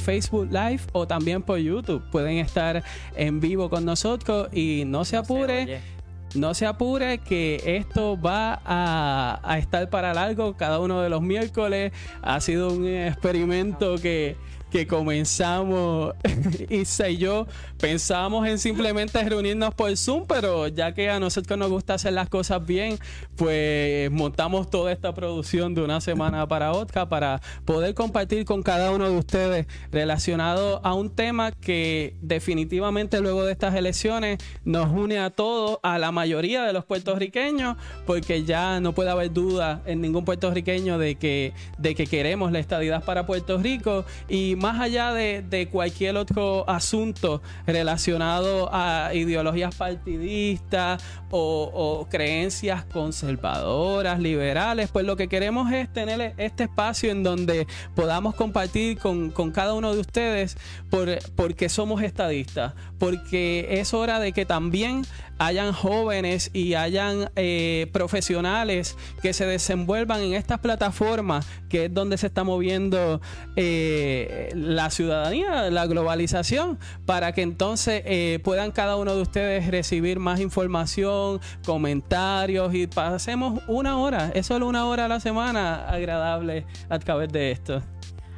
Facebook Live o también por YouTube. Pueden estar en vivo con nosotros y no se apure. No se apure que esto va a, a estar para largo cada uno de los miércoles. Ha sido un experimento que que comenzamos, Isa y yo, pensábamos en simplemente reunirnos por Zoom, pero ya que a nosotros nos gusta hacer las cosas bien, pues montamos toda esta producción de una semana para otra para poder compartir con cada uno de ustedes relacionado a un tema que definitivamente luego de estas elecciones nos une a todos, a la mayoría de los puertorriqueños, porque ya no puede haber duda en ningún puertorriqueño de que, de que queremos la estadidad para Puerto Rico y más allá de, cualquier otro asunto relacionado a ideologías partidistas o, creencias conservadoras, liberales, pues lo que queremos es tener este espacio en donde podamos compartir con, cada uno de ustedes por, porque somos estadistas, porque es hora de que también hayan jóvenes y hayan eh, profesionales que se desenvuelvan en estas plataformas, que es donde se está moviendo eh, la ciudadanía, la globalización, para que entonces eh, puedan cada uno de ustedes recibir más información, comentarios y pasemos una hora, es solo una hora a la semana agradable a través de esto.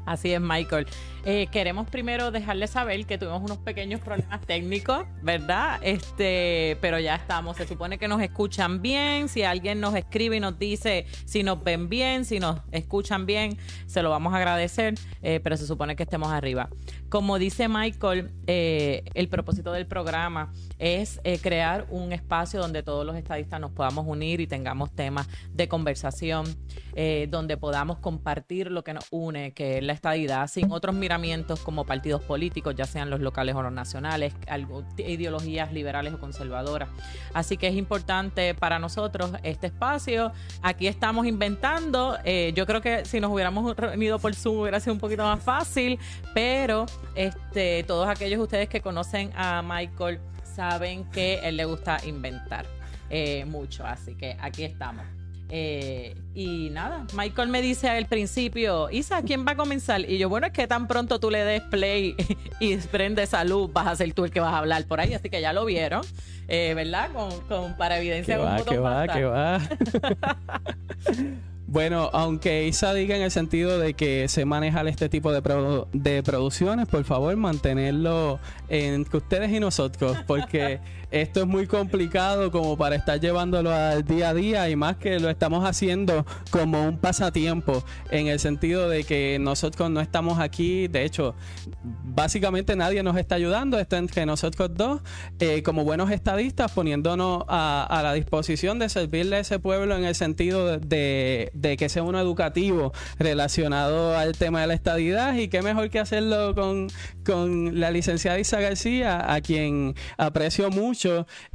Así es, Michael. Eh, queremos primero dejarles saber que tuvimos unos pequeños problemas técnicos, ¿verdad? Este, pero ya estamos. Se supone que nos escuchan bien. Si alguien nos escribe y nos dice si nos ven bien, si nos escuchan bien, se lo vamos a agradecer. Eh, pero se supone que estemos arriba. Como dice Michael, eh, el propósito del programa es crear un espacio donde todos los estadistas nos podamos unir y tengamos temas de conversación, donde podamos compartir lo que nos une, que es la estadidad, sin otros como partidos políticos, ya sean los locales o los nacionales, ideologías liberales o conservadoras. Así que es importante para nosotros este espacio. Aquí estamos inventando. Eh, yo creo que si nos hubiéramos reunido por Zoom hubiera sido un poquito más fácil, pero este, todos aquellos ustedes que conocen a Michael saben que él le gusta inventar eh, mucho. Así que aquí estamos. Eh, y nada, Michael me dice al principio, Isa, ¿quién va a comenzar? Y yo, bueno, es que tan pronto tú le des play y prende salud, vas a ser tú el que vas a hablar por ahí, así que ya lo vieron, eh, ¿verdad? Con, para evidencia. Que va, que va, que va. Bueno, aunque Isa diga en el sentido de que se maneja este tipo de, de producciones, por favor mantenerlo entre ustedes y nosotros, porque esto es muy complicado como para estar llevándolo al día a día y más que lo estamos haciendo como un pasatiempo, en el sentido de que nosotros no estamos aquí, de hecho, básicamente nadie nos está ayudando, está entre nosotros dos, eh, como buenos estadistas, poniéndonos a, la disposición de servirle a ese pueblo en el sentido de de que sea uno educativo relacionado al tema de la estadidad y qué mejor que hacerlo con, con la licenciada Isa García, a quien aprecio mucho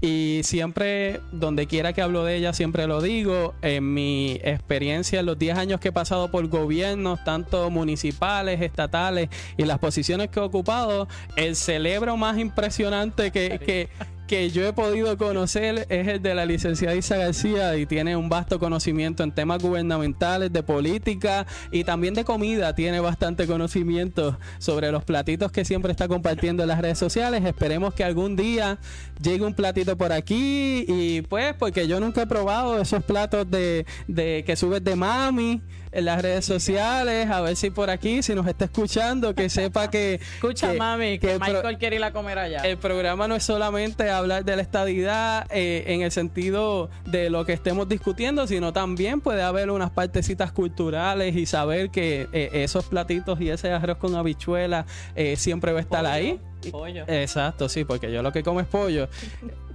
y siempre, donde quiera que hablo de ella, siempre lo digo, en mi experiencia en los 10 años que he pasado por gobiernos, tanto municipales, estatales y las posiciones que he ocupado, el celebro más impresionante que que yo he podido conocer es el de la licenciada Isa García y tiene un vasto conocimiento en temas gubernamentales, de política y también de comida. Tiene bastante conocimiento sobre los platitos que siempre está compartiendo en las redes sociales. Esperemos que algún día llegue un platito por aquí y pues porque yo nunca he probado esos platos de, de que subes de mami en las redes sociales, a ver si por aquí, si nos está escuchando, que sepa que... Escucha, mami, que, Michael quiere ir a comer allá. El programa no es solamente hablar de la estadidad eh, en el sentido de lo que estemos discutiendo, sino también puede haber unas partecitas culturales y saber que eh, esos platitos y ese arroz con habichuela eh, siempre va a estar ahí. Pollo. Exacto, sí, porque yo lo que como es pollo.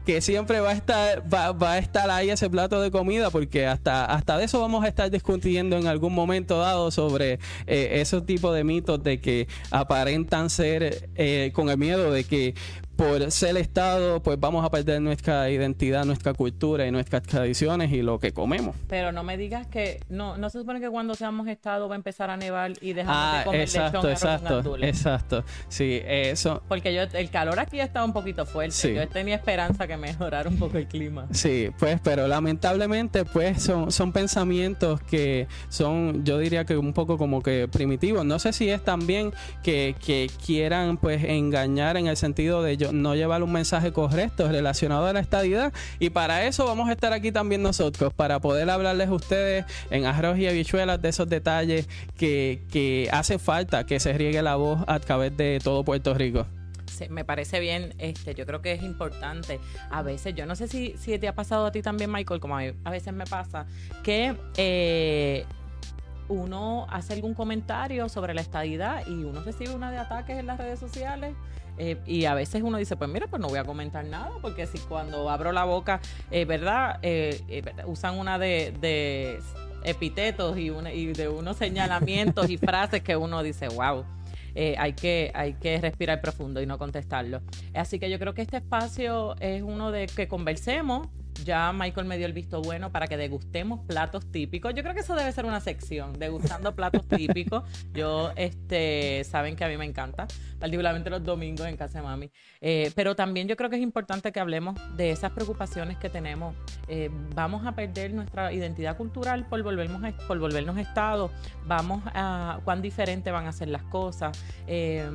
que siempre va a estar va, a estar ahí ese plato de comida porque hasta hasta de eso vamos a estar discutiendo en algún momento dado sobre eh, esos tipos de mitos de que aparentan ser eh, con el miedo de que por ser Estado, pues vamos a perder nuestra identidad, nuestra cultura y nuestras tradiciones y lo que comemos. Pero no me digas que no no se supone que cuando seamos Estado va a empezar a nevar y dejamos de ah, comer exacto, exacto, exacto. Sí, eso. Porque yo, el calor aquí estaba un poquito fuerte. Yo tenía esperanza que mejorara un poco el clima. Sí, pues, pero lamentablemente, pues, son, son pensamientos que son, yo diría que un poco como que primitivos. No sé si es también que, que quieran, pues, engañar en el sentido de no llevar un mensaje correcto relacionado a la estadidad. Y para eso vamos a estar aquí también nosotros, para poder hablarles a ustedes en arroz y habichuelas de esos detalles que, que hace falta que se riegue la voz a través de todo Puerto Rico me parece bien, este, yo creo que es importante. A veces, yo no sé si, si te ha pasado a ti también, Michael, como a, a veces me pasa, que eh, uno hace algún comentario sobre la estadidad y uno recibe una de ataques en las redes sociales. Eh, y a veces uno dice, pues mira, pues no voy a comentar nada, porque si cuando abro la boca, eh, ¿verdad? usan una de, de epitetos y, una, y de unos señalamientos y frases que uno dice, wow. Eh, hay, que, hay que respirar profundo y no contestarlo. Así que yo creo que este espacio es uno de que conversemos, ya Michael me dio el visto bueno para que degustemos platos típicos. Yo creo que eso debe ser una sección, degustando platos típicos. Yo, este, saben que a mí me encanta, particularmente los domingos en casa de mami. Eh, pero también yo creo que es importante que hablemos de esas preocupaciones que tenemos. Eh, vamos a perder nuestra identidad cultural por volvernos, por volvernos Estado. Vamos a cuán diferente van a ser las cosas. Eh,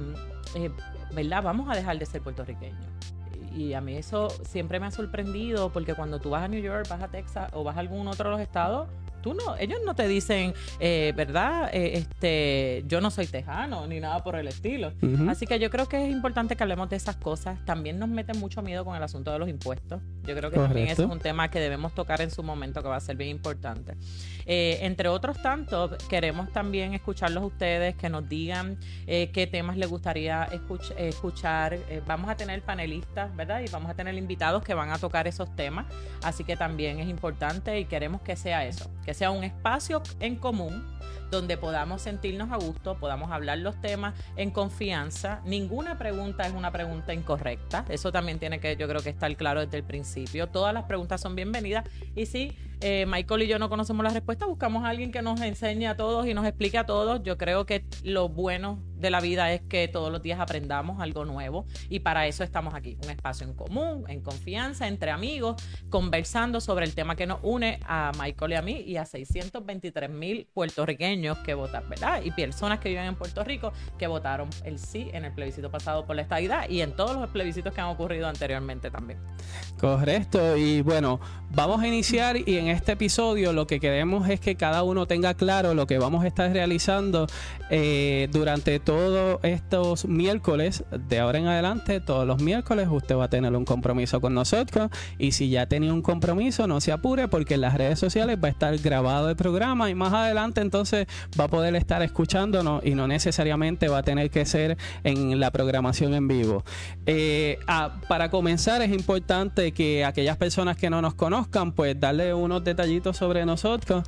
¿Verdad? Vamos a dejar de ser puertorriqueños y a mí eso siempre me ha sorprendido porque cuando tú vas a New York, vas a Texas o vas a algún otro de los estados, tú no, ellos no te dicen, eh, ¿verdad? Eh, este, yo no soy tejano ni nada por el estilo. Así que yo creo que es importante que hablemos de esas cosas. También nos mete mucho miedo con el asunto de los impuestos. Yo creo que también es un tema que debemos tocar en su momento que va a ser bien importante. Eh, entre otros tantos, queremos también escucharlos ustedes, que nos digan qué temas les gustaría escuchar. vamos a tener panelistas, ¿verdad? Y vamos a tener invitados que van a tocar esos temas. Así que también es importante y queremos que sea eso que sea un espacio en común donde podamos sentirnos a gusto, podamos hablar los temas en confianza. Ninguna pregunta es una pregunta incorrecta. Eso también tiene que, yo creo que estar claro desde el principio. Todas las preguntas son bienvenidas. Y si eh, Michael y yo no conocemos la respuesta, buscamos a alguien que nos enseñe a todos y nos explique a todos. Yo creo que lo bueno de la vida es que todos los días aprendamos algo nuevo y para eso estamos aquí, un espacio en común, en confianza, entre amigos, conversando sobre el tema que nos une a Michael y a mí y a 623 mil puertorriqueños que votan, ¿verdad? Y personas que viven en Puerto Rico que votaron el sí en el plebiscito pasado por la estadidad y en todos los plebiscitos que han ocurrido anteriormente también. Correcto, y bueno, vamos a iniciar y en este episodio lo que queremos es que cada uno tenga claro lo que vamos a estar realizando eh, durante todos estos miércoles, de ahora en adelante, todos los miércoles usted va a tener un compromiso con nosotros. Y si ya tenía un compromiso, no se apure porque en las redes sociales va a estar grabado el programa. Y más adelante entonces va a poder estar escuchándonos y no necesariamente va a tener que ser en la programación en vivo. Eh, ah, para comenzar es importante que aquellas personas que no nos conozcan, pues darle unos detallitos sobre nosotros.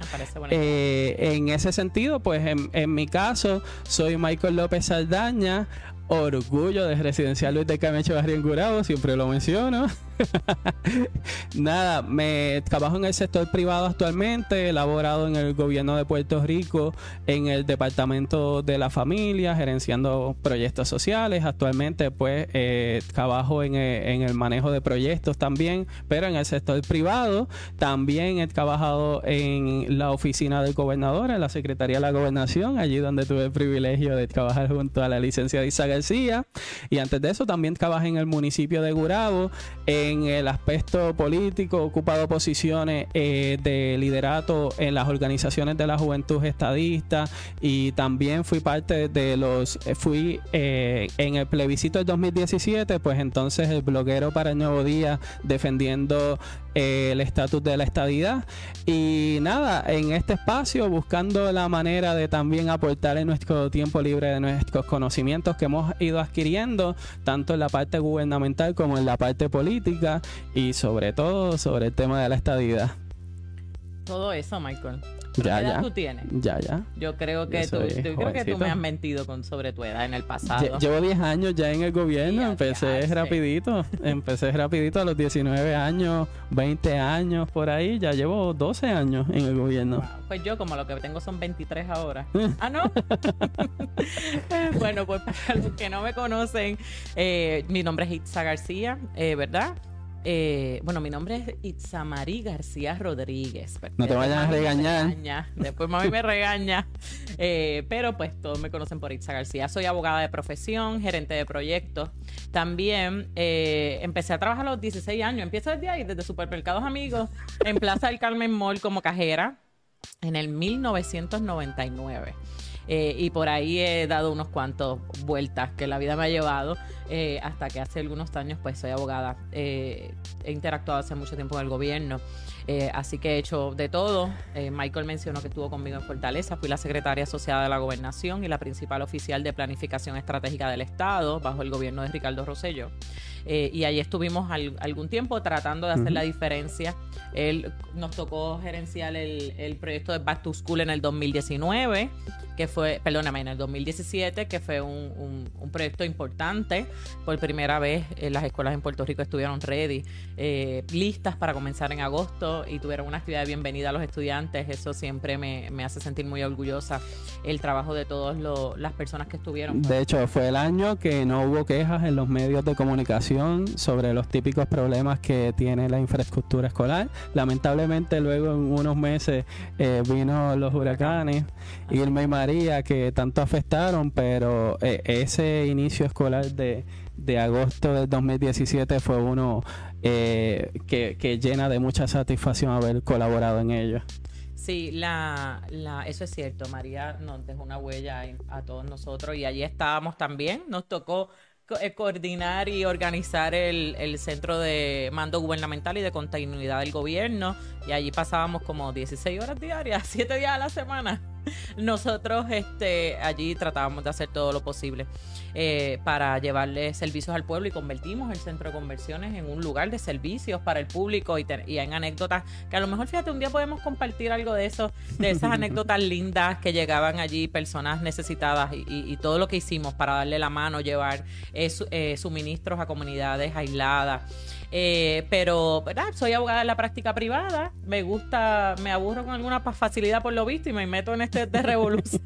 Eh, en ese sentido, pues en, en mi caso, soy Michael López López Saldaña, orgullo de Residencial Luis de Camecho Barrio en Curabo, siempre lo menciono. Nada, me trabajo en el sector privado actualmente, he elaborado en el gobierno de Puerto Rico, en el departamento de la familia, gerenciando proyectos sociales. Actualmente, pues, eh, trabajo en el, manejo de proyectos también, pero en el sector privado. También he trabajado en la oficina del gobernador, en la Secretaría de la Gobernación, allí donde tuve el privilegio de trabajar junto a la licenciada Isa García. Y antes de eso, también trabajé en el municipio de Gurabo en el aspecto político, ocupado posiciones eh, de liderato en las organizaciones de la juventud estadista y también fui parte de los, eh, fui eh, en el plebiscito del 2017, pues entonces el bloguero para el Nuevo Día defendiendo el estatus de la estadidad. Y nada, en este espacio buscando la manera de también aportar en nuestro tiempo libre de nuestros conocimientos que hemos ido adquiriendo, tanto en la parte gubernamental como en la parte política y sobre todo sobre el tema de la estadidad. Todo eso, Michael. ¿Qué edad tú tienes? Ya, ya. Yo creo que, tú, creo que tú me has mentido con, sobre tu edad en el pasado. Llevo 10 años ya en el gobierno, empecé rapidito, empecé rapidito a los 19 años, 20 años por ahí, ya llevo 12 años en el gobierno. Pues yo como lo que tengo son 23 ahora. ah, ¿no? bueno, pues para los que no me conocen, eh, mi nombre es Itza García, eh, ¿verdad? Eh, bueno, mi nombre es Itzamari García Rodríguez. No te vayan a regañar. Después mami me regaña. Eh, pero pues todos me conocen por Itza García. Soy abogada de profesión, gerente de proyectos. También eh, empecé a trabajar a los 16 años. Empiezo desde ahí, desde Supermercados Amigos, en Plaza del Carmen Mall como cajera en el 1999. Eh, y por ahí he dado unos cuantos vueltas que la vida me ha llevado eh, hasta que hace algunos años pues soy abogada. Eh, he interactuado hace mucho tiempo con el gobierno, así que he hecho de todo. Michael mencionó que estuvo conmigo en Fortaleza, fui la secretaria asociada de la gobernación y la principal oficial de planificación estratégica del Estado bajo el gobierno de Ricardo Rosello. y allí estuvimos algún tiempo tratando de hacer la diferencia. Él nos tocó gerenciar el, el proyecto de Back to School en el 2019 que fue, perdóname, en el 2017, que fue un, un, proyecto importante. Por primera vez eh, las escuelas en Puerto Rico estuvieron ready, eh, listas para comenzar en agosto y tuvieron una actividad de bienvenida a los estudiantes. Eso siempre me, me hace sentir muy orgullosa el trabajo de todas las personas que estuvieron. De hecho, fue el año que no hubo quejas en los medios de comunicación sobre los típicos problemas que tiene la infraestructura escolar. Lamentablemente luego en unos meses eh, vino los huracanes, Irma y María que tanto afectaron, pero eh, ese inicio escolar de, agosto del 2017 fue uno eh, que, llena de mucha satisfacción haber colaborado en ello. Sí, la, la, eso es cierto. María nos dejó una huella a todos nosotros y allí estábamos también. Nos tocó eh, coordinar y organizar el, el, centro de mando gubernamental y de continuidad del gobierno. Y allí pasábamos como 16 horas diarias, 7 días a la semana. Nosotros este, allí tratábamos de hacer todo lo posible eh, para llevarle servicios al pueblo y convertimos el centro de conversiones en un lugar de servicios para el público y, en anécdotas que a lo mejor, fíjate, un día podemos compartir algo de eso, de esas anécdotas lindas que llegaban allí personas necesitadas y, todo lo que hicimos para darle la mano, llevar eh, eh, suministros a comunidades aisladas. Eh, pero. Soy abogada en la práctica privada. Me gusta, me aburro con alguna facilidad por lo visto y me meto en este de revolución.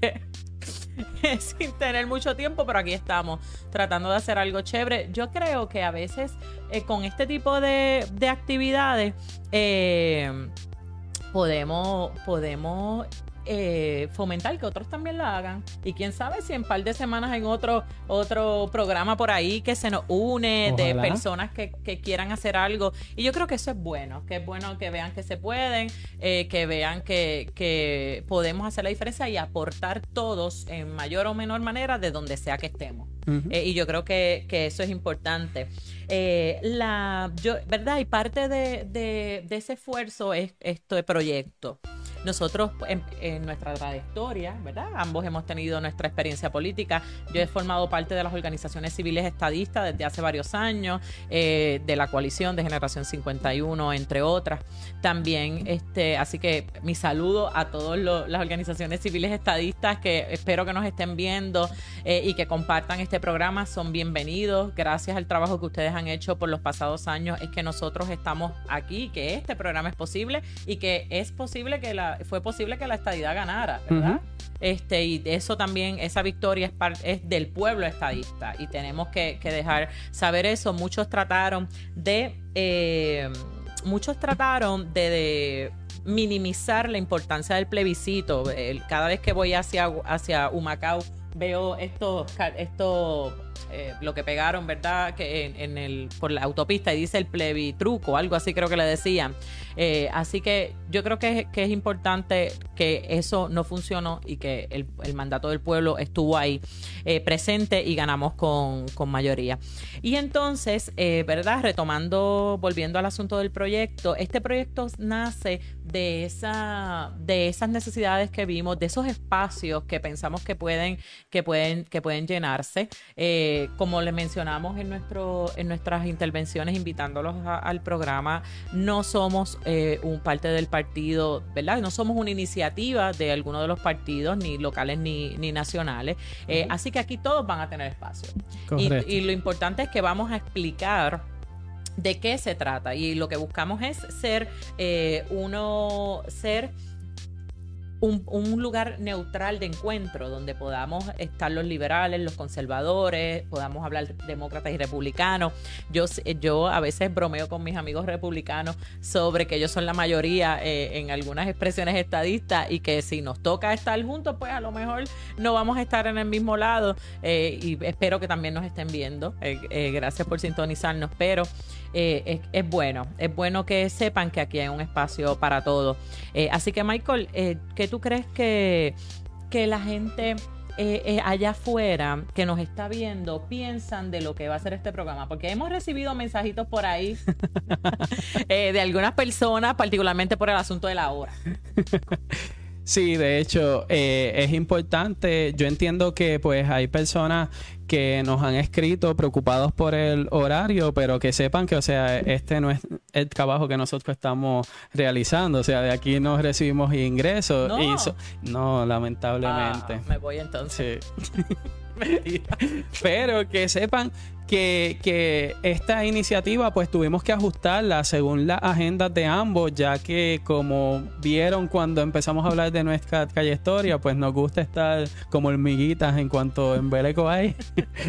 sin tener mucho tiempo, pero aquí estamos tratando de hacer algo chévere. Yo creo que a veces eh, con este tipo de, de actividades eh, podemos, podemos eh, fomentar que otros también la hagan. Y quién sabe si en un par de semanas en otro, otro programa por ahí que se nos une de personas que, quieran hacer algo. Y yo creo que eso es bueno, que es bueno que vean que se pueden, eh, que vean que, que podemos hacer la diferencia y aportar todos en mayor o menor manera de donde sea que estemos. Eh, y yo creo que, que eso es importante. la, yo, ¿Verdad? Y parte de, de, ese esfuerzo es este proyecto. Nosotros en, nuestra trayectoria, ¿verdad? Ambos hemos tenido nuestra experiencia política. Yo he formado parte de las organizaciones civiles estadistas desde hace varios años, eh, de la coalición de Generación 51, entre otras. También, este, así que mi saludo a todas las organizaciones civiles estadistas que espero que nos estén viendo eh, y que compartan este programa. Son bienvenidos. Gracias al trabajo que ustedes han hecho por los pasados años es que nosotros estamos aquí, que este programa es posible y que es posible que la fue posible que la estadidad ganara, ¿verdad? Este, y eso también, esa victoria es, es del pueblo estadista y tenemos que, dejar saber eso. Muchos trataron de, eh, muchos trataron de, minimizar la importancia del plebiscito. cada vez que voy hacia, hacia Humacao veo esto, esto eh, lo que pegaron, ¿verdad? Que en, el, por la autopista y dice el plebitruco, algo así creo que le decían. Eh, así que yo creo que, es importante que eso no funcionó y que el, mandato del pueblo estuvo ahí eh, presente y ganamos con, con mayoría. Y entonces, ¿verdad? Retomando, volviendo al asunto del proyecto, este proyecto nace de, esa, de esas necesidades que vimos, de esos espacios que pensamos que pueden que pueden, que pueden llenarse. Como le mencionamos en, nuestro, en nuestras intervenciones, invitándolos al programa, no somos eh, un parte del partido, ¿verdad? No somos una iniciativa de alguno de los partidos, ni locales ni, ni nacionales. Eh, así que aquí todos van a tener espacio. Y, y lo importante es que vamos a explicar de qué se trata. Y lo que buscamos es ser uno, ser un, lugar neutral de encuentro donde podamos estar los liberales, los conservadores, podamos hablar demócratas y republicanos. Yo, yo a veces bromeo con mis amigos republicanos sobre que ellos son la mayoría eh, en algunas expresiones estadistas y que si nos toca estar juntos, pues a lo mejor no vamos a estar en el mismo lado. Eh, y espero que también nos estén viendo. Eh, gracias por sintonizarnos, pero es, es, bueno, es bueno que sepan que aquí hay un espacio para todo. así que Michael, ¿qué tú crees que, que la gente eh, eh, allá afuera que nos está viendo piensan de lo que va a ser este programa? Porque hemos recibido mensajitos por ahí eh, de algunas personas, particularmente por el asunto de la hora. Sí, de hecho, es importante. Yo entiendo que pues hay personas que nos han escrito preocupados por el horario, pero que sepan que, o sea, este no es el trabajo que nosotros estamos realizando. O sea, de aquí no recibimos ingresos. No, no lamentablemente. Ah, me voy entonces. pero que sepan que, esta iniciativa pues tuvimos que ajustarla según las agendas de ambos, ya que como vieron cuando empezamos a hablar de nuestra trayectoria, pues nos gusta estar como hormiguitas en cuanto en Beleco hay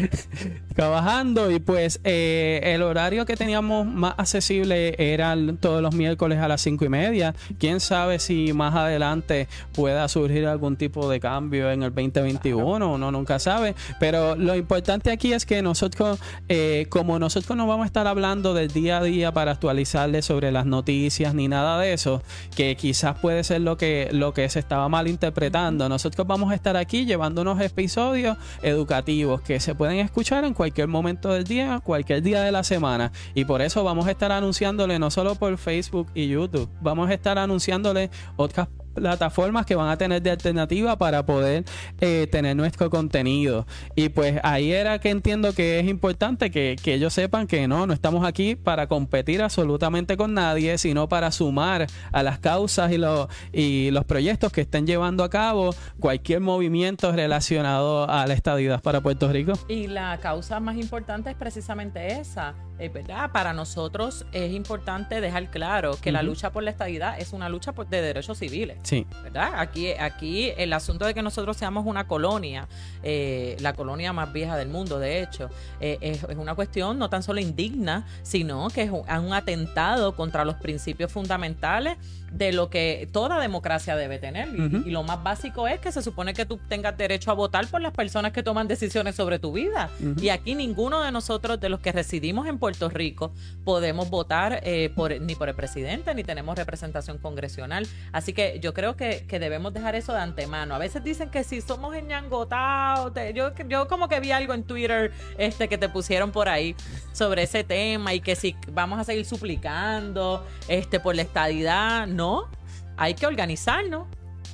trabajando. Y pues eh, el horario que teníamos más accesible era todos los miércoles a las cinco y media. Quién sabe si más adelante pueda surgir algún tipo de cambio en el 2021, uno nunca sabe, pero lo importante aquí es que nosotros eh, como nosotros no vamos a estar hablando del día a día para actualizarles sobre las noticias ni nada de eso, que quizás puede ser lo que, lo que se estaba malinterpretando, nosotros vamos a estar aquí llevando unos episodios educativos que se pueden escuchar en cualquier momento del día, cualquier día de la semana. Y por eso vamos a estar anunciándole no solo por Facebook y YouTube, vamos a estar anunciándole otras plataformas que van a tener de alternativa para poder eh, tener nuestro contenido. Y pues ahí era que entiendo que es importante que, ellos sepan que no, no estamos aquí para competir absolutamente con nadie, sino para sumar a las causas y los, y los proyectos que estén llevando a cabo cualquier movimiento relacionado a la estadidad para Puerto Rico. Y la causa más importante es precisamente esa, es verdad. Para nosotros es importante dejar claro que la lucha por la estadidad es una lucha de derechos civiles. Sí. ¿Verdad? Aquí, aquí el asunto de que nosotros seamos una colonia, eh, la colonia más vieja del mundo, de hecho, eh, es, una cuestión no tan solo indigna, sino que es un atentado contra los principios fundamentales de lo que toda democracia debe tener. y, lo más básico es que se supone que tú tengas derecho a votar por las personas que toman decisiones sobre tu vida. Y aquí ninguno de nosotros, de los que residimos en Puerto Rico, podemos votar eh, por, ni por el presidente, ni tenemos representación congresional. Así que yo creo que, debemos dejar eso de antemano. A veces dicen que si somos enyangotados, yo, yo como que vi algo en Twitter este, que te pusieron por ahí sobre ese tema y que si vamos a seguir suplicando este, por la estadidad, no hay que organizarnos,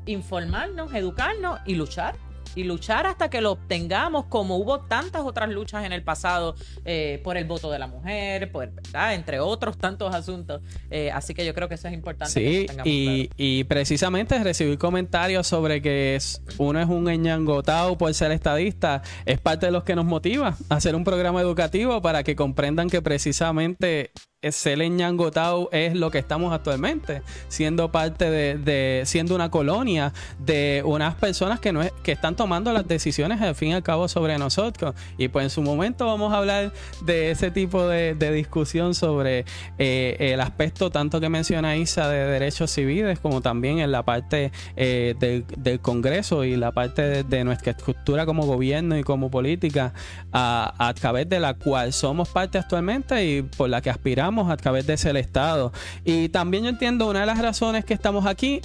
informarnos, educarnos y luchar y luchar hasta que lo obtengamos, como hubo tantas otras luchas en el pasado eh, por el voto de la mujer, por, entre otros tantos asuntos. Eh, así que yo creo que eso es importante. Sí, y, y, precisamente recibir comentarios sobre que es, uno es un eñangotado por ser estadista, es parte de los que nos motiva a hacer un programa educativo para que comprendan que precisamente ser Ñangotau es lo que estamos actualmente, siendo parte de, siendo una colonia de unas personas que no que están tomando las decisiones al fin y al cabo sobre nosotros. Y pues en su momento vamos a hablar de ese tipo de, discusión sobre eh, el aspecto tanto que menciona Isa de derechos civiles como también en la parte eh, del, Congreso y la parte de, nuestra estructura como gobierno y como política a través de la cual somos parte actualmente y por la que aspiramos a través de ese Estado. Y también yo entiendo una de las razones que estamos aquí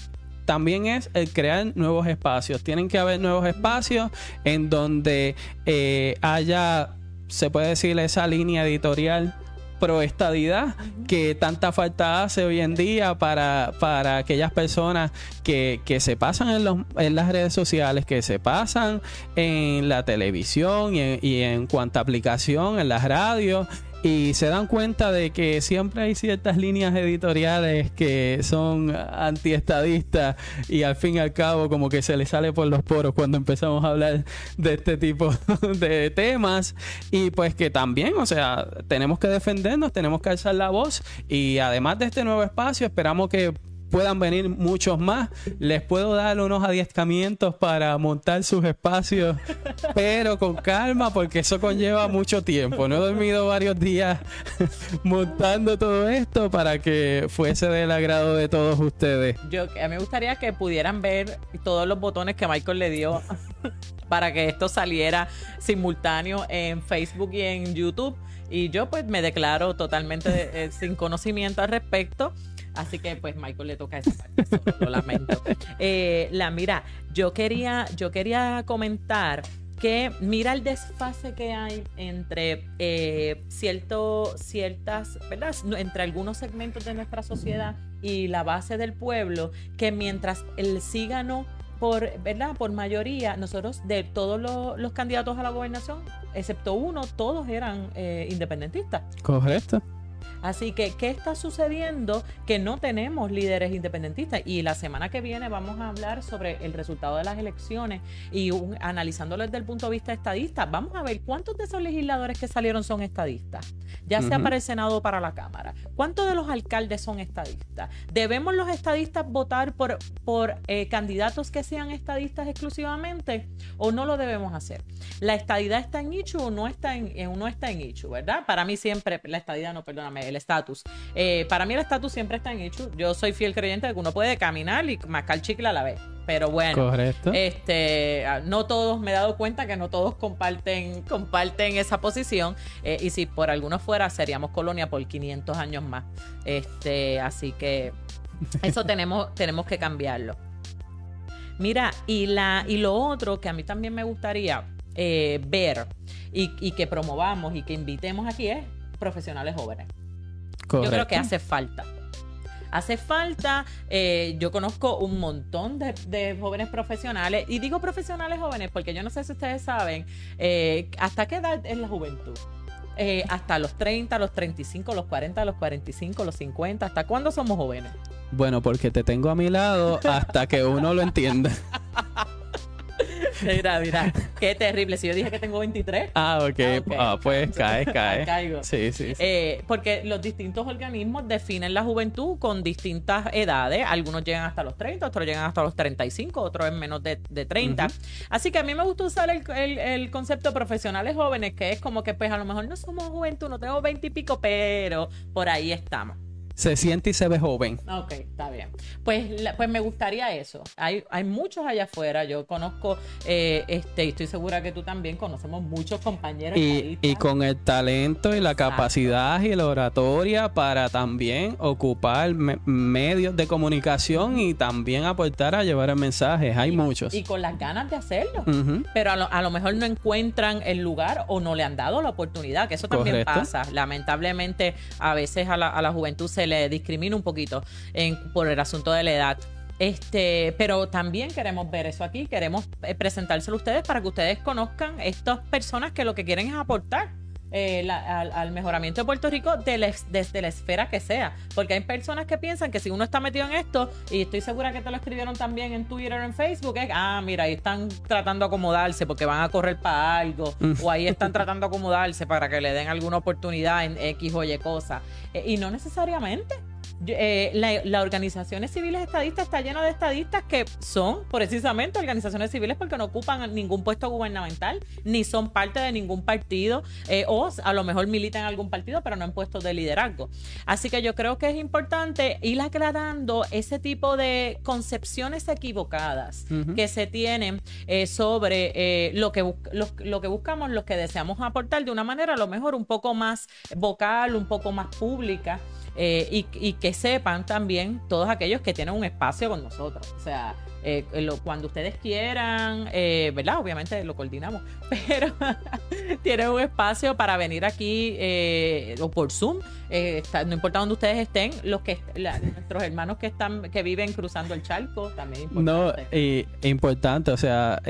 también es el crear nuevos espacios. Tienen que haber nuevos espacios en donde eh, haya, se puede decir, esa línea editorial pro estadidad que tanta falta hace hoy en día para, para aquellas personas que, que se pasan en, los, en, las redes sociales, que se pasan en la televisión y en, y en cuanta aplicación, en las radios y se dan cuenta de que siempre hay ciertas líneas editoriales que son antiestadistas y al fin y al cabo como que se les sale por los poros cuando empezamos a hablar de este tipo de temas. Y pues que también, o sea, tenemos que defendernos, tenemos que alzar la voz y además de este nuevo espacio esperamos que puedan venir muchos más. Les puedo dar unos adiestamientos para montar sus espacios, pero con calma porque eso conlleva mucho tiempo. No he dormido varios días montando todo esto para que fuese del agrado de todos ustedes. Yo, a mí me gustaría que pudieran ver todos los botones que Michael le dio para que esto saliera simultáneo en Facebook y en YouTube. Y yo pues me declaro totalmente eh, sin conocimiento al respecto. Así que pues Michael le toca esa parte, lo lamento. Eh, la mira, yo quería, yo quería comentar que mira el desfase que hay entre eh, ciertas, ¿verdad? Entre algunos segmentos de nuestra sociedad y la base del pueblo, que mientras el sí ganó por, ¿verdad? Por mayoría, nosotros de todos los, candidatos a la gobernación, excepto uno, todos eran eh, independentistas. Correcto. Así que, ¿qué está sucediendo? Que no tenemos líderes independentistas. Y la semana que viene vamos a hablar sobre el resultado de las elecciones y analizándolo desde el punto de vista estadista. Vamos a ver cuántos de esos legisladores que salieron son estadistas, ya sea para el Senado o para la Cámara. ¿Cuántos de los alcaldes son estadistas? ¿Debemos los estadistas votar por, por eh, candidatos que sean estadistas exclusivamente o no lo debemos hacer? ¿La estadidad está en Ichu o no está en, eh, no está en Ichu, verdad? Para mí siempre, la estadidad no, perdóname, el estatus. Eh, para mí el estatus siempre está en hecho. Yo soy fiel creyente de que uno puede caminar y mascar chicle a la vez. Pero bueno, este ah, no todos, me he dado cuenta que no todos comparten, comparten esa posición. Eh, y si por alguno fuera, seríamos colonia por 500 años más. Este, así que eso tenemos, tenemos que cambiarlo. Mira, y, la, y lo otro que a mí también me gustaría eh, ver y, y, que promovamos y que invitemos aquí es profesionales jóvenes. Yo creo que hace falta. Hace falta, eh, yo conozco un montón de, jóvenes profesionales, y digo profesionales jóvenes porque yo no sé si ustedes saben, eh, ¿hasta qué edad es la juventud? Eh, hasta los 30, los 35, los 40, los 45, los 50, ¿hasta cuándo somos jóvenes? Bueno, porque te tengo a mi lado hasta que uno lo entienda. Mira, mira, qué terrible. Si yo dije que tengo 23. Ah, ok. Ah, okay. Ah, pues cae, cae. Caigo. Sí, sí. Eh, porque los distintos organismos definen la juventud con distintas edades. Algunos llegan hasta los 30, otros llegan hasta los 35, otros en menos de, de 30. Así que a mí me gusta usar el, el, el, concepto profesionales jóvenes, que es como que, pues a lo mejor no somos juventud, no tengo 20 y pico, pero por ahí estamos se siente y se ve joven. Ok, está bien. Pues, pues me gustaría eso. Hay, hay muchos allá afuera. Yo conozco, eh, este, y estoy segura que tú también conocemos muchos compañeros. Y, y con el talento y la capacidad y la oratoria para también ocupar medios de comunicación y también aportar a llevar el mensaje. Hay muchos. Y con las ganas de hacerlo. Pero a lo, a lo, mejor no encuentran el lugar o no le han dado la oportunidad, que eso también pasa. Lamentablemente, a veces a la, a la juventud se le discrimina un poquito por el asunto de la edad. Este, pero también queremos ver eso aquí, queremos eh, presentárselo a ustedes para que ustedes conozcan estas personas que lo que quieren es aportar. Eh, al, mejoramiento de Puerto Rico desde la esfera que sea. Porque hay personas que piensan que si uno está metido en esto, y estoy segura que te lo escribieron también en Twitter o en Facebook, es, ah, mira, ahí están tratando de acomodarse porque van a correr para algo, o ahí están tratando de acomodarse para que le den alguna oportunidad en X o Y cosa. Eh, y no necesariamente. Eh, la, organizaciones civiles estadistas está llena de estadistas que son precisamente organizaciones civiles porque no ocupan ningún puesto gubernamental, ni son parte de ningún partido, eh, o a lo mejor militan en algún partido, pero no en puestos de liderazgo. Así que yo creo que es importante ir aclarando ese tipo de concepciones equivocadas que se tienen eh, sobre lo, que lo, lo que buscamos, lo que deseamos aportar de una manera a lo mejor un poco más vocal, un poco más pública. Eh, y, que sepan también todos aquellos que tienen un espacio con nosotros. O sea, eh, cuando ustedes quieran, eh, ¿verdad? Obviamente lo coordinamos, pero tienen un espacio para venir aquí eh, o por Zoom, no importa dónde ustedes estén, los que nuestros hermanos que están que viven cruzando el charco también importante. No, y importante, o sea,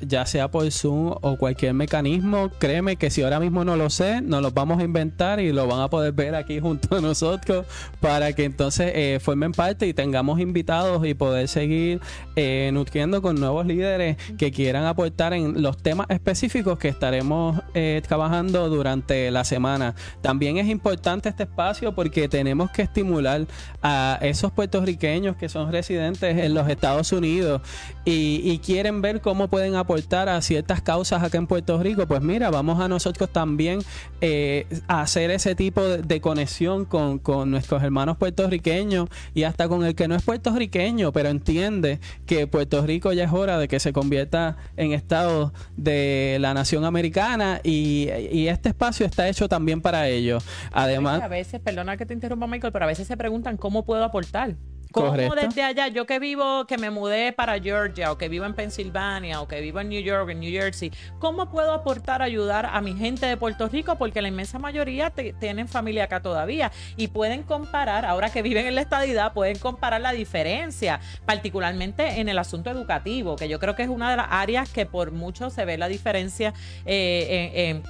ya sea por Zoom o cualquier mecanismo, créeme que si ahora mismo no lo sé, nos lo vamos a inventar y lo van a poder ver aquí junto a nosotros para que entonces formen parte y tengamos invitados y poder seguir eh, nutriendo con nuevos líderes que quieran aportar en los temas específicos que estaremos eh, trabajando durante la semana. También es importante este espacio porque tenemos que estimular a esos puertorriqueños que son residentes en los Estados Unidos y, quieren ver cómo pueden aportar a ciertas causas acá en Puerto Rico. Pues mira, vamos a nosotros también eh, hacer ese tipo de, conexión con, con nuestros hermanos puertorriqueños y hasta con el que no es puertorriqueño, pero entiende que Puerto Rico ya es hora de que se convierta en estado de la nación americana y, este espacio está hecho también para ello. Además, a veces, perdona que te interrumpa Michael, pero a veces se preguntan cómo puedo aportar. ¿Cómo desde allá, yo que vivo, que me mudé para Georgia, o que vivo en Pensilvania, o que vivo en New York, en New Jersey, cómo puedo aportar, ayudar a mi gente de Puerto Rico? Porque la inmensa mayoría tienen familia acá todavía y pueden comparar, ahora que viven en la estadidad, pueden comparar la diferencia, particularmente en el asunto educativo, que yo creo que es una de las áreas que por mucho se ve la diferencia eh,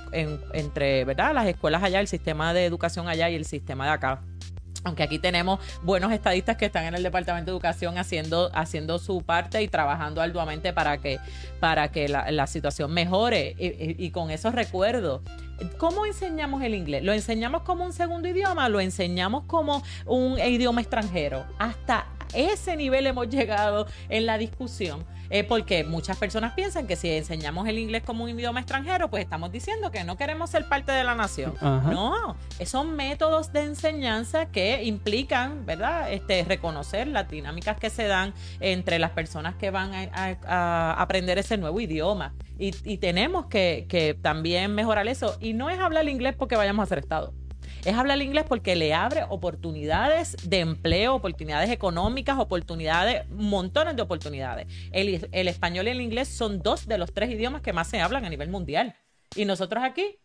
entre ¿verdad? las escuelas allá, el sistema de educación allá y el sistema de acá aunque aquí tenemos buenos estadistas que están en el Departamento de Educación haciendo, haciendo su parte y trabajando arduamente para que, para que la, situación mejore. Y, y, con esos recuerdos, ¿cómo enseñamos el inglés? ¿Lo enseñamos como un segundo idioma? ¿Lo enseñamos como un idioma extranjero? Hasta ese nivel hemos llegado en la discusión eh, porque muchas personas piensan que si enseñamos el inglés como un idioma extranjero, pues estamos diciendo que no queremos ser parte de la nación. No, son métodos de enseñanza que implican, ¿verdad? Este, reconocer las dinámicas que se dan entre las personas que van a, aprender ese nuevo idioma. Y, tenemos que, que también mejorar eso. Y no es hablar inglés porque vayamos a ser Estado es hablar inglés porque le abre oportunidades de empleo, oportunidades económicas, oportunidades, montones de oportunidades. El, español y el inglés son dos de los tres idiomas que más se hablan a nivel mundial. Y nosotros aquí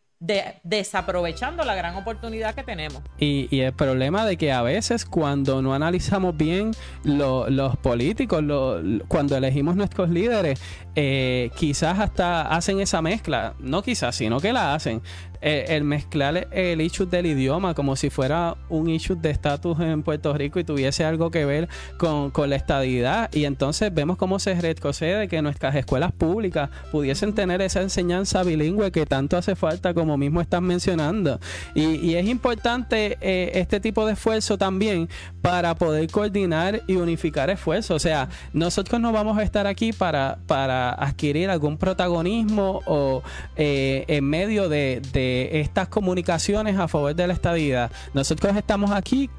desaprovechando la gran oportunidad que tenemos. Y, el problema de que a veces cuando no analizamos bien los políticos, cuando elegimos nuestros líderes, eh, quizás hasta hacen esa mezcla, no quizás, sino que la hacen. Eh, el mezclar el issue del idioma como si fuera un issue de estatus en Puerto Rico y tuviese algo que ver con, la estadidad. Y entonces vemos cómo se retrocede que nuestras escuelas públicas pudiesen tener esa enseñanza bilingüe que tanto hace falta, como mismo están mencionando. Y, es importante eh, este tipo de esfuerzo también para poder coordinar y unificar esfuerzos. O sea, nosotros no vamos a estar aquí para, para adquirir algún protagonismo o eh, en medio de estas comunicaciones a favor de la estadía. Nosotros estamos aquí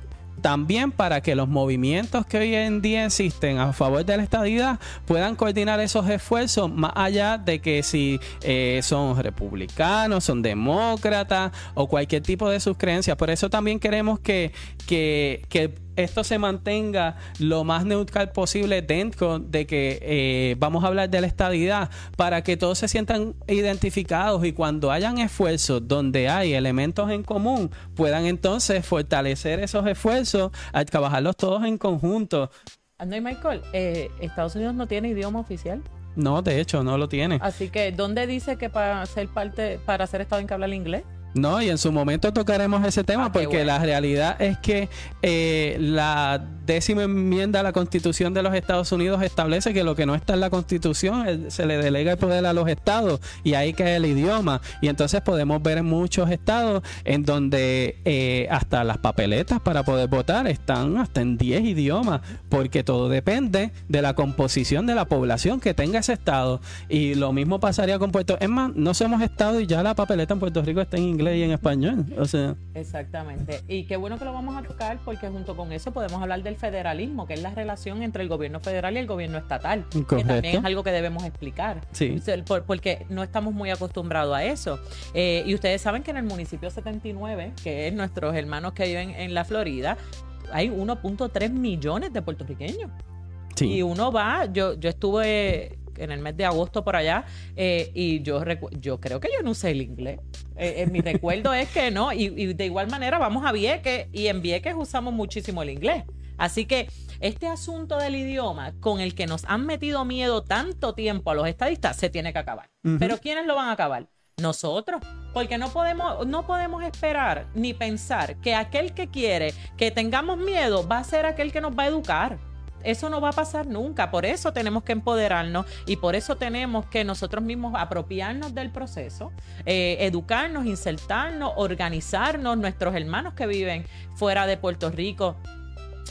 también para que los movimientos que hoy en día existen a favor de la estadidad puedan coordinar esos esfuerzos más allá de que si eh, son republicanos, son demócratas o cualquier tipo de sus creencias. Por eso también queremos que, que, que esto se mantenga lo más neutral posible dentro de que eh, vamos a hablar de la estadidad para que todos se sientan identificados y cuando hayan esfuerzos donde hay elementos en común puedan entonces fortalecer esos esfuerzos al trabajarlos todos en conjunto. André Michael, eh, ¿Estados Unidos no tiene idioma oficial? No, de hecho, no lo tiene. Así que, ¿dónde dice que para ser parte, para ser Estado hay que hablar inglés? No, y en su momento tocaremos ese tema ah, porque la realidad es que eh, la décima enmienda a la Constitución de los Estados Unidos establece que lo que no está en la Constitución se le delega el poder a los estados y ahí cae el idioma. Y entonces podemos ver en muchos estados en donde eh, hasta las papeletas para poder votar están hasta en 10 idiomas porque todo depende de la composición de la población que tenga ese estado. Y lo mismo pasaría con Puerto Es más, no somos estado y ya la papeleta en Puerto Rico está en inglés y en español. O sea. Exactamente. Y qué bueno que lo vamos a tocar porque junto con eso podemos hablar del federalismo, que es la relación entre el gobierno federal y el gobierno estatal. Que también es algo que debemos explicar. Sí. porque no estamos muy acostumbrados a eso. Eh, y ustedes saben que en el municipio 79, que es nuestros hermanos que viven en la Florida, hay 1.3 millones de puertorriqueños. Y uno va, yo, yo estuve en el mes de agosto por allá, eh, y yo, yo creo que yo no sé el inglés. Eh, mi recuerdo es que no, y, de igual manera vamos a Vieques, y en Vieques usamos muchísimo el inglés. Así que este asunto del idioma con el que nos han metido miedo tanto tiempo a los estadistas se tiene que acabar. Pero ¿quiénes lo van a acabar? Nosotros, porque no podemos, no podemos esperar ni pensar que aquel que quiere que tengamos miedo va a ser aquel que nos va a educar. Eso no va a pasar nunca. Por eso tenemos que empoderarnos y por eso tenemos que nosotros mismos apropiarnos del proceso, eh, educarnos, insertarnos, organizarnos. Nuestros hermanos que viven fuera de Puerto Rico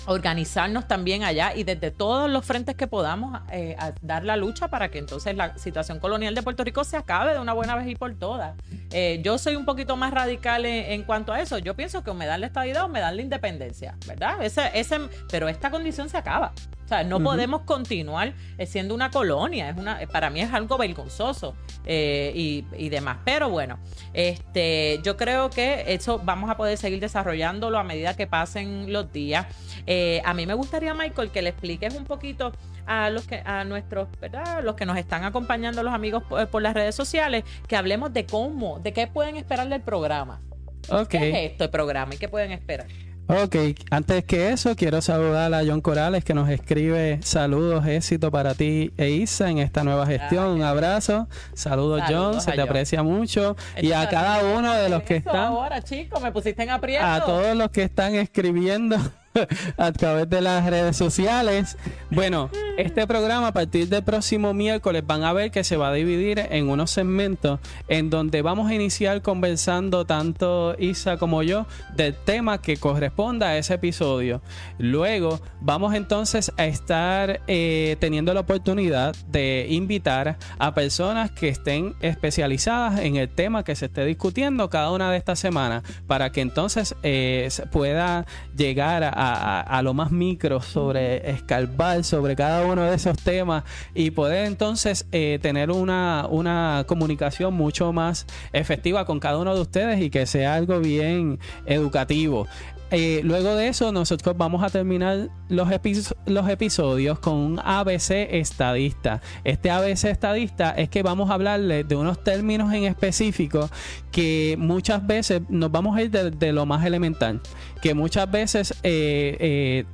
organizarnos también allá y desde todos los frentes que podamos eh, dar la lucha para que entonces la situación colonial de Puerto Rico se acabe de una buena vez y por todas. Eh, yo soy un poquito más radical en, cuanto a eso. Yo pienso que o me dan la estabilidad o me dan la independencia, ¿verdad? Ese, ese, pero esta condición se acaba. O sea, no podemos continuar eh, siendo una colonia. Es una, para mí es algo vergonzoso y, y, demás. Pero bueno, este, yo creo que eso vamos a poder seguir desarrollándolo a medida que pasen los días. Eh, a mí me gustaría, Michael, que le expliques un poquito a los que a nuestros, ¿verdad? Los que nos están acompañando, los amigos por, las redes sociales, que hablemos de cómo, de qué pueden esperar del programa. Okay. ¿Qué es esto el programa y qué pueden esperar? Ok, antes que eso, quiero saludar a John Corales que nos escribe saludos, éxito para ti e Isa en esta nueva gestión. Un abrazo. Saludos, John, se te aprecia mucho. y a cada uno de los que están. Ahora, chicos, me pusiste en aprieto. A todos los que están escribiendo. a través de las redes sociales. Bueno, este programa a partir del próximo miércoles van a ver que se va a dividir en unos segmentos en donde vamos a iniciar conversando tanto Isa como yo del tema que corresponda a ese episodio. Luego vamos entonces a estar eh, teniendo la oportunidad de invitar a personas que estén especializadas en el tema que se esté discutiendo cada una de estas semanas para que entonces eh, pueda llegar a a, lo más micro, sobre escalvar sobre cada uno de esos temas y poder entonces eh, tener una, una comunicación mucho más efectiva con cada uno de ustedes y que sea algo bien educativo. Eh, luego de eso, nosotros vamos a terminar los, los episodios con un ABC estadista. Este ABC estadista es que vamos a hablarle de unos términos en específico que muchas veces nos vamos a ir de, lo más elemental, que muchas veces eh, eh,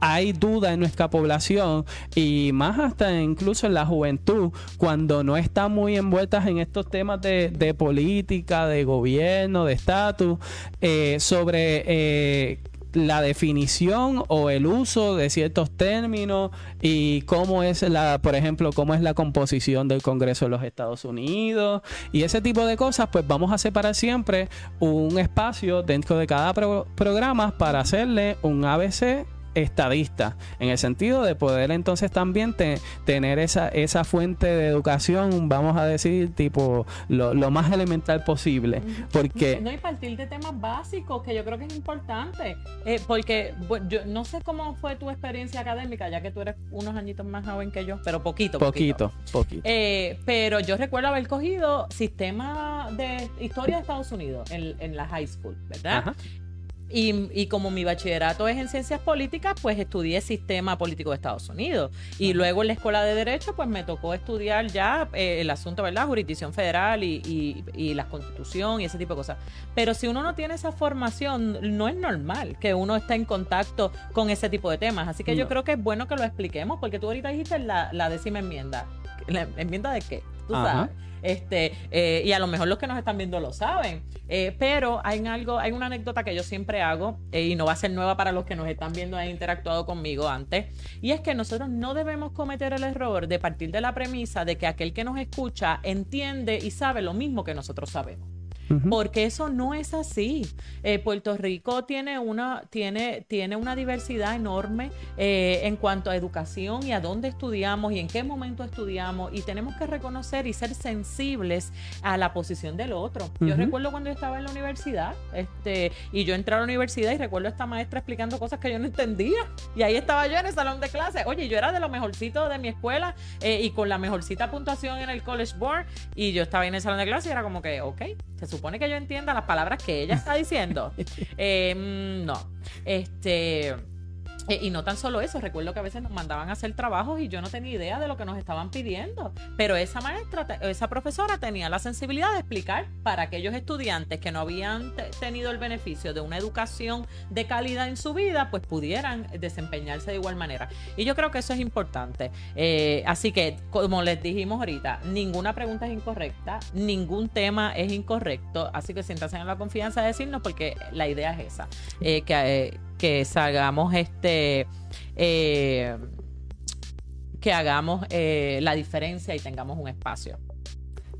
hay duda en nuestra población y más hasta incluso en la juventud cuando no están muy envueltas en estos temas de, política, de gobierno, de estatus, eh, sobre eh, la definición o el uso de ciertos términos y cómo es la, por ejemplo, cómo es la composición del Congreso de los Estados Unidos y ese tipo de cosas, pues vamos a separar siempre un espacio dentro de cada programa para hacerle un ABC estadista, en el sentido de poder entonces también tener esa, esa fuente de educación, vamos a decir, tipo lo, más elemental posible. Porque... No, y partir de temas básicos, que yo creo que es importante, eh, porque yo no sé cómo fue tu experiencia académica, ya que tú eres unos añitos más joven que yo, pero poquito. Poquito, poquito. Eh, pero yo recuerdo haber cogido sistema de historia de Estados Unidos en, en la high school, ¿verdad? Y, como mi bachillerato es en ciencias políticas, pues estudié sistema político de Estados Unidos. Y luego en la escuela de Derecho, pues me tocó estudiar ya eh, el asunto, ¿verdad? Jurisdicción federal y, y, la constitución y ese tipo de cosas. Pero si uno no tiene esa formación, no es normal que uno esté en contacto con ese tipo de temas. Así que yo creo que es bueno que lo expliquemos, porque tú ahorita dijiste la, la décima enmienda. ¿La enmienda de qué? Tú sabes. Este, eh, y a lo mejor los que nos están viendo lo saben. Eh, pero hay algo, hay una anécdota que yo siempre hago, eh, y no va a ser nueva para los que nos están viendo e interactuado conmigo antes, y es que nosotros no debemos cometer el error de partir de la premisa de que aquel que nos escucha entiende y sabe lo mismo que nosotros sabemos porque eso no es así. Eh, Puerto Rico tiene una, tiene, tiene una diversidad enorme eh, en cuanto a educación y a dónde estudiamos y en qué momento estudiamos y tenemos que reconocer y ser sensibles a la posición del otro. Yo recuerdo cuando yo estaba en la universidad este, y yo entré a la universidad y recuerdo a esta maestra explicando cosas que yo no entendía y ahí estaba yo en el salón de clase. Oye, yo era de lo mejorcito de mi escuela eh, y con la mejorcita puntuación en el College Board y yo estaba en el salón de clase y era como que, ok, se supone que yo entienda las palabras que ella está diciendo. Eh, mm, no. Este. Eh, y no tan solo eso, recuerdo que a veces nos mandaban a hacer trabajos y yo no tenía idea de lo que nos estaban pidiendo. Pero esa maestra, esa profesora tenía la sensibilidad de explicar para aquellos estudiantes que no habían tenido el beneficio de una educación de calidad en su vida, pues pudieran desempeñarse de igual manera. Y yo creo que eso es importante. Eh, así que, como les dijimos ahorita, ninguna pregunta es incorrecta, ningún tema es incorrecto. Así que siéntanse en la confianza de decirnos porque la idea es esa. Eh, que que salgamos este eh, que hagamos eh, la diferencia y tengamos un espacio.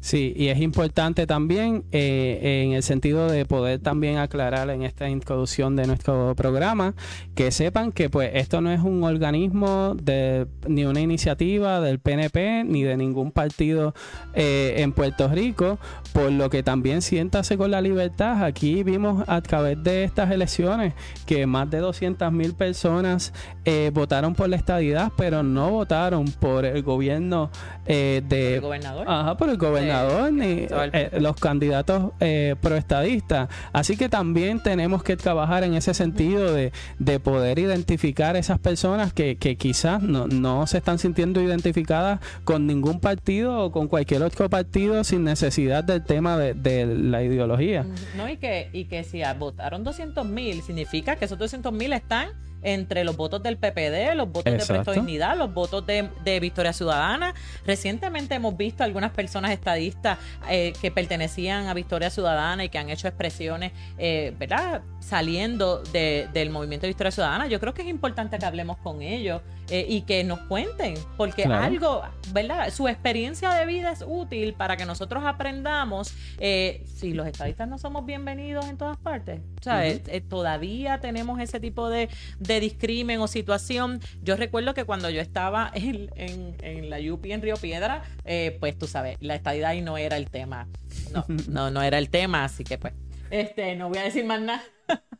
Sí, y es importante también eh, en el sentido de poder también aclarar en esta introducción de nuestro programa que sepan que pues esto no es un organismo de ni una iniciativa del PNP ni de ningún partido eh, en Puerto Rico, por lo que también siéntase con la libertad. Aquí vimos a través de estas elecciones que más de 200 mil personas eh, votaron por la estadidad, pero no votaron por el gobierno de... ¿Por el gobernador? Ajá, por el gobernador ni eh, los candidatos eh, proestadistas. Así que también tenemos que trabajar en ese sentido de, poder identificar esas personas que, quizás no, se están sintiendo identificadas con ningún partido o con cualquier otro partido sin necesidad del tema de, la ideología. No, y que, y que si votaron 200 mil, significa que esos 200 mil están entre los votos del PPD, los votos de Presto Dignidad, los votos de, Victoria Ciudadana. Recientemente hemos visto algunas personas estadistas eh, que pertenecían a Victoria Ciudadana y que han hecho expresiones, eh, ¿verdad? Saliendo del movimiento de Victoria Ciudadana. Yo creo que es importante que hablemos con ellos eh, y que nos cuenten, porque algo, ¿verdad? Su experiencia de vida es útil para que nosotros aprendamos si los estadistas no somos bienvenidos en todas partes. O sea, todavía tenemos ese tipo de de discrimen o situación. Yo recuerdo que cuando yo estaba en, en, la UPI en Río Piedra, eh, pues tú sabes, la estadidad ahí no era el tema. No, no, no era el tema, así que pues, este, no voy a decir más nada.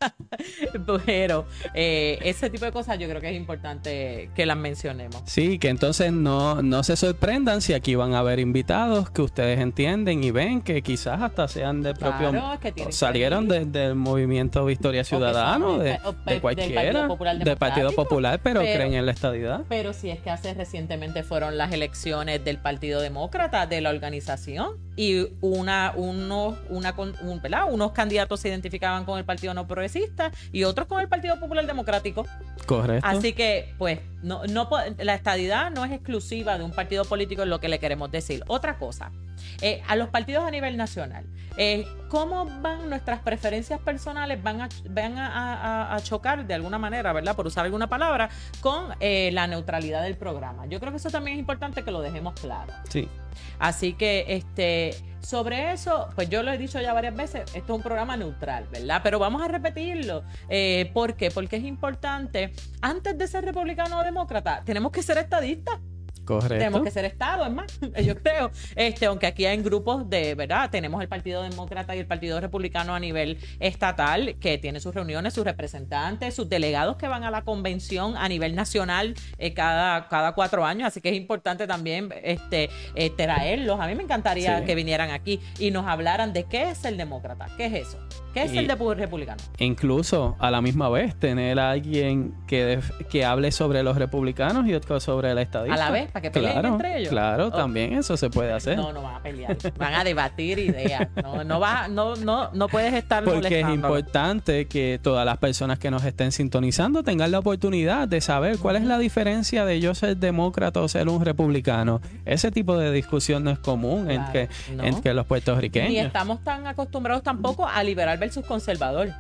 Pero eh, ese tipo de cosas yo creo que es importante que las mencionemos. Sí, que entonces no, no se sorprendan si aquí van a haber invitados que ustedes entienden y ven que quizás hasta sean del propio... salieron del movimiento Victoria Ciudadano, de, cualquiera, del Partido Popular, pero, creen en la estadidad. Pero si es que hace recientemente fueron las elecciones del Partido Demócrata, de la organización, y una, unos, una, unos candidatos se identificaban con el Partido No Progresista y otros con el Partido Popular Democrático. Correcto. Así que, pues, no, no, la estadidad no es exclusiva de un partido político, es lo que le queremos decir. Otra cosa, eh, a los partidos a nivel nacional, eh, ¿cómo van nuestras preferencias personales? Van, a, van a, chocar de alguna manera, ¿verdad? Por usar alguna palabra, con eh, la neutralidad del programa. Yo creo que eso también es importante que lo dejemos claro. Sí. Así que, este, sobre eso, pues yo lo he dicho ya varias veces, esto es un programa neutral, ¿verdad? Pero vamos a repetirlo. ¿Por qué? Porque es importante, antes de ser republicano o demócrata, tenemos que ser estadistas. Tenemos que ser Estado, es más, yo creo. Este, aunque aquí hay grupos de, ¿verdad? Tenemos el Partido Demócrata y el Partido Republicano a nivel estatal, que tiene sus reuniones, sus representantes, sus delegados que van a la convención a nivel nacional eh, cada, cada cuatro años. Así que es importante también este, eh, traerlos. A mí me encantaría que vinieran aquí y nos hablaran de qué es el demócrata, qué es eso. ¿Qué es el de republicano? Incluso a la misma vez tener a alguien que, que hable sobre los republicanos y otro sobre la estadista. A la vez, para que peleen claro, entre ellos. Claro, también eso se puede hacer. No, no van a pelear. Van a debatir ideas. No, no, va, no, no, no puedes estar Porque es importante que todas las personas que nos estén sintonizando tengan la oportunidad de saber cuál es la diferencia de yo ser demócrata o ser un republicano. Ese tipo de discusión no es común entre, entre los puertorriqueños. Ni estamos tan acostumbrados tampoco a liberar versus conservador.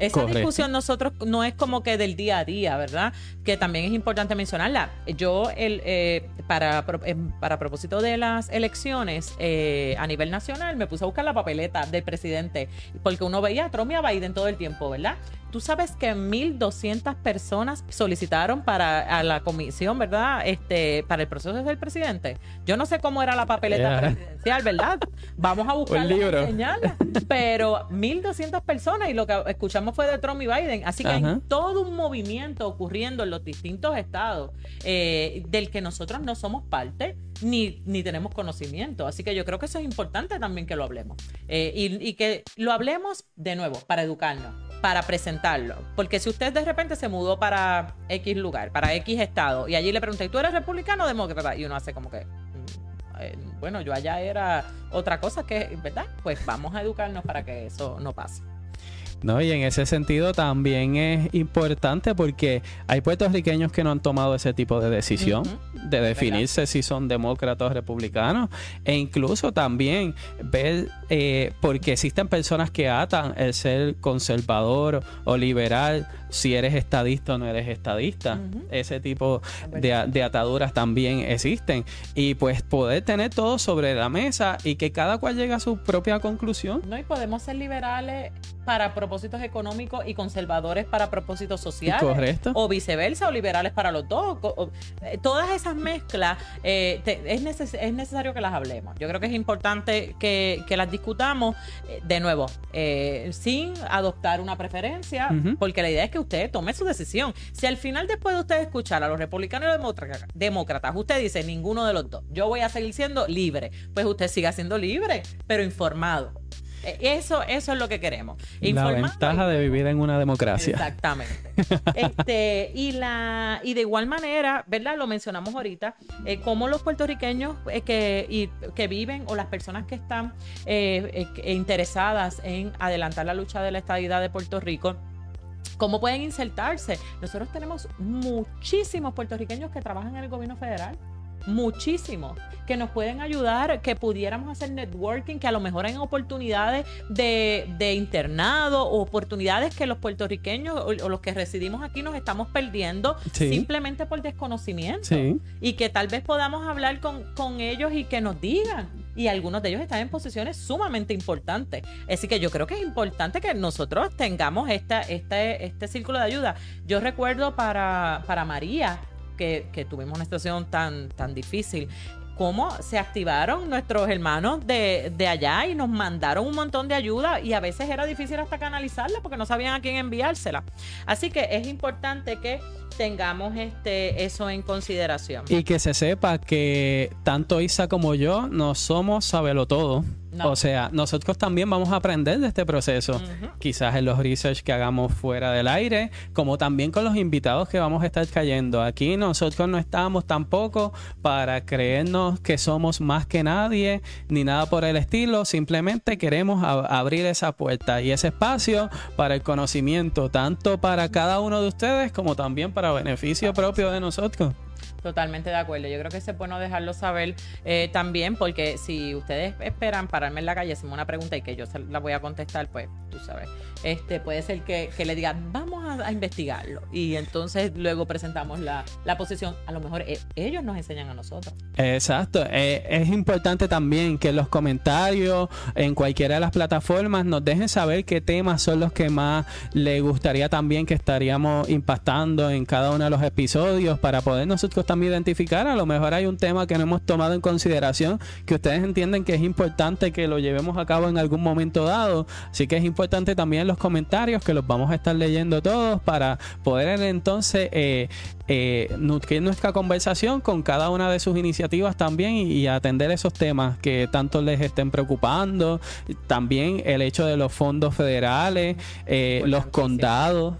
Esa discusión nosotros no es como que del día a día, ¿verdad? Que también es importante mencionarla. Yo, el, eh, para, eh, para propósito de las elecciones eh, a nivel nacional, me puse a buscar la papeleta del presidente, porque uno veía a Trump y a Biden todo el tiempo, ¿verdad? Tú sabes que 1.200 personas solicitaron para la comisión, ¿verdad? Este, para el proceso del presidente. Yo no sé cómo era la papeleta presidencial, ¿verdad? Vamos a buscarla y enseñarla. Pero 1.200 personas y lo que escuchamos fue de Trump y Biden. Así que hay todo un movimiento ocurriendo en los distintos estados eh, del que nosotros no somos parte ni, ni tenemos conocimiento. Así que yo creo que eso es importante también que lo hablemos. Eh, y, y que lo hablemos de nuevo para educarnos para presentarlo. Porque si usted de repente se mudó para X lugar, para X estado, y allí le pregunté, ¿tú eres republicano o demócrata? Y uno hace como que, mm, eh, bueno, yo allá era otra cosa que, ¿verdad? Pues vamos a educarnos para que eso no pase. No, y en ese sentido también es importante porque hay puertorriqueños que no han tomado ese tipo de decisión de definirse si son demócratas o republicanos. E incluso también ver eh, porque existen personas que atan el ser conservador o liberal si eres estadista o no eres estadista. Ese tipo de, de, ataduras también existen. Y pues poder tener todo sobre la mesa y que cada cual llegue a su propia conclusión. No, y podemos ser liberales para propósitos económicos y conservadores para propósitos sociales. Correcto. O viceversa, o liberales para los dos. Eh, todas esas mezclas eh, es, es, necesario que las hablemos. Yo creo que es importante que, que las discutamos eh, de nuevo, sin adoptar una preferencia, porque la idea es que usted tome su decisión. Si al final, después de usted escuchar a los republicanos y demócratas, usted dice ninguno de los dos, yo voy a seguir siendo libre, pues usted siga siendo libre, pero informado. Eh, eso, eso es lo que queremos. La ventaja de vivir en una democracia. Exactamente. este, y, la, y de igual manera, ¿verdad? Lo mencionamos ahorita, eh, como los puertorriqueños eh, que, y, que viven o las personas que están interesadas en adelantar la lucha de la estabilidad de Puerto Rico, ¿Cómo pueden insertarse? Nosotros tenemos muchísimos puertorriqueños que trabajan en el gobierno federal muchísimo, que nos pueden ayudar, que pudiéramos hacer networking, que a lo mejor hay oportunidades de, internado o oportunidades que los puertorriqueños o, los que residimos aquí nos estamos perdiendo simplemente por desconocimiento. Y que tal vez podamos hablar con, con ellos y que nos digan y algunos de ellos están en posiciones sumamente importantes. Así que yo creo que es importante que nosotros tengamos esta, este, este círculo de ayuda. Yo recuerdo para, para María, que, tuvimos una situación tan, tan difícil cómo se activaron nuestros hermanos de, de, allá y nos mandaron un montón de ayuda y a veces era difícil hasta canalizarla porque no sabían a quién enviársela. Así que es importante que tengamos este eso en consideración. Y que se sepa que tanto Isa como yo no somos sabelo todo. O sea, nosotros también vamos a aprender de este proceso, quizás en los research que hagamos fuera del aire, como también con los invitados que vamos a estar cayendo. Aquí nosotros no estamos tampoco para creernos que somos más que nadie, ni nada por el estilo, simplemente queremos abrir esa puerta y ese espacio para el conocimiento, tanto para cada uno de ustedes como también para beneficio propio de nosotros. Totalmente de acuerdo. Yo creo que es bueno dejarlo saber eh, también, porque si ustedes esperan pararme en la calle, hacerme una pregunta y que yo la voy a contestar, pues tú sabes, este puede ser que, le digan, vamos a, investigarlo. Y entonces luego presentamos la, posición. A lo mejor eh, ellos nos enseñan a nosotros. Exacto. Eh, es importante también que los comentarios, en cualquiera de las plataformas, nos dejen saber qué temas son los que más les gustaría también que estaríamos impactando en cada uno de los episodios para poder nosotros también identificar. A lo mejor hay un tema que no hemos tomado en consideración, que ustedes entienden que es importante que lo llevemos a cabo en algún momento dado. Así que es importante también los comentarios, que los vamos a estar leyendo todos para poder entonces eh, eh, nutrir nuestra conversación con cada una de sus iniciativas también y, atender esos temas que tanto les estén preocupando. También el hecho de los fondos federales, eh, los condados.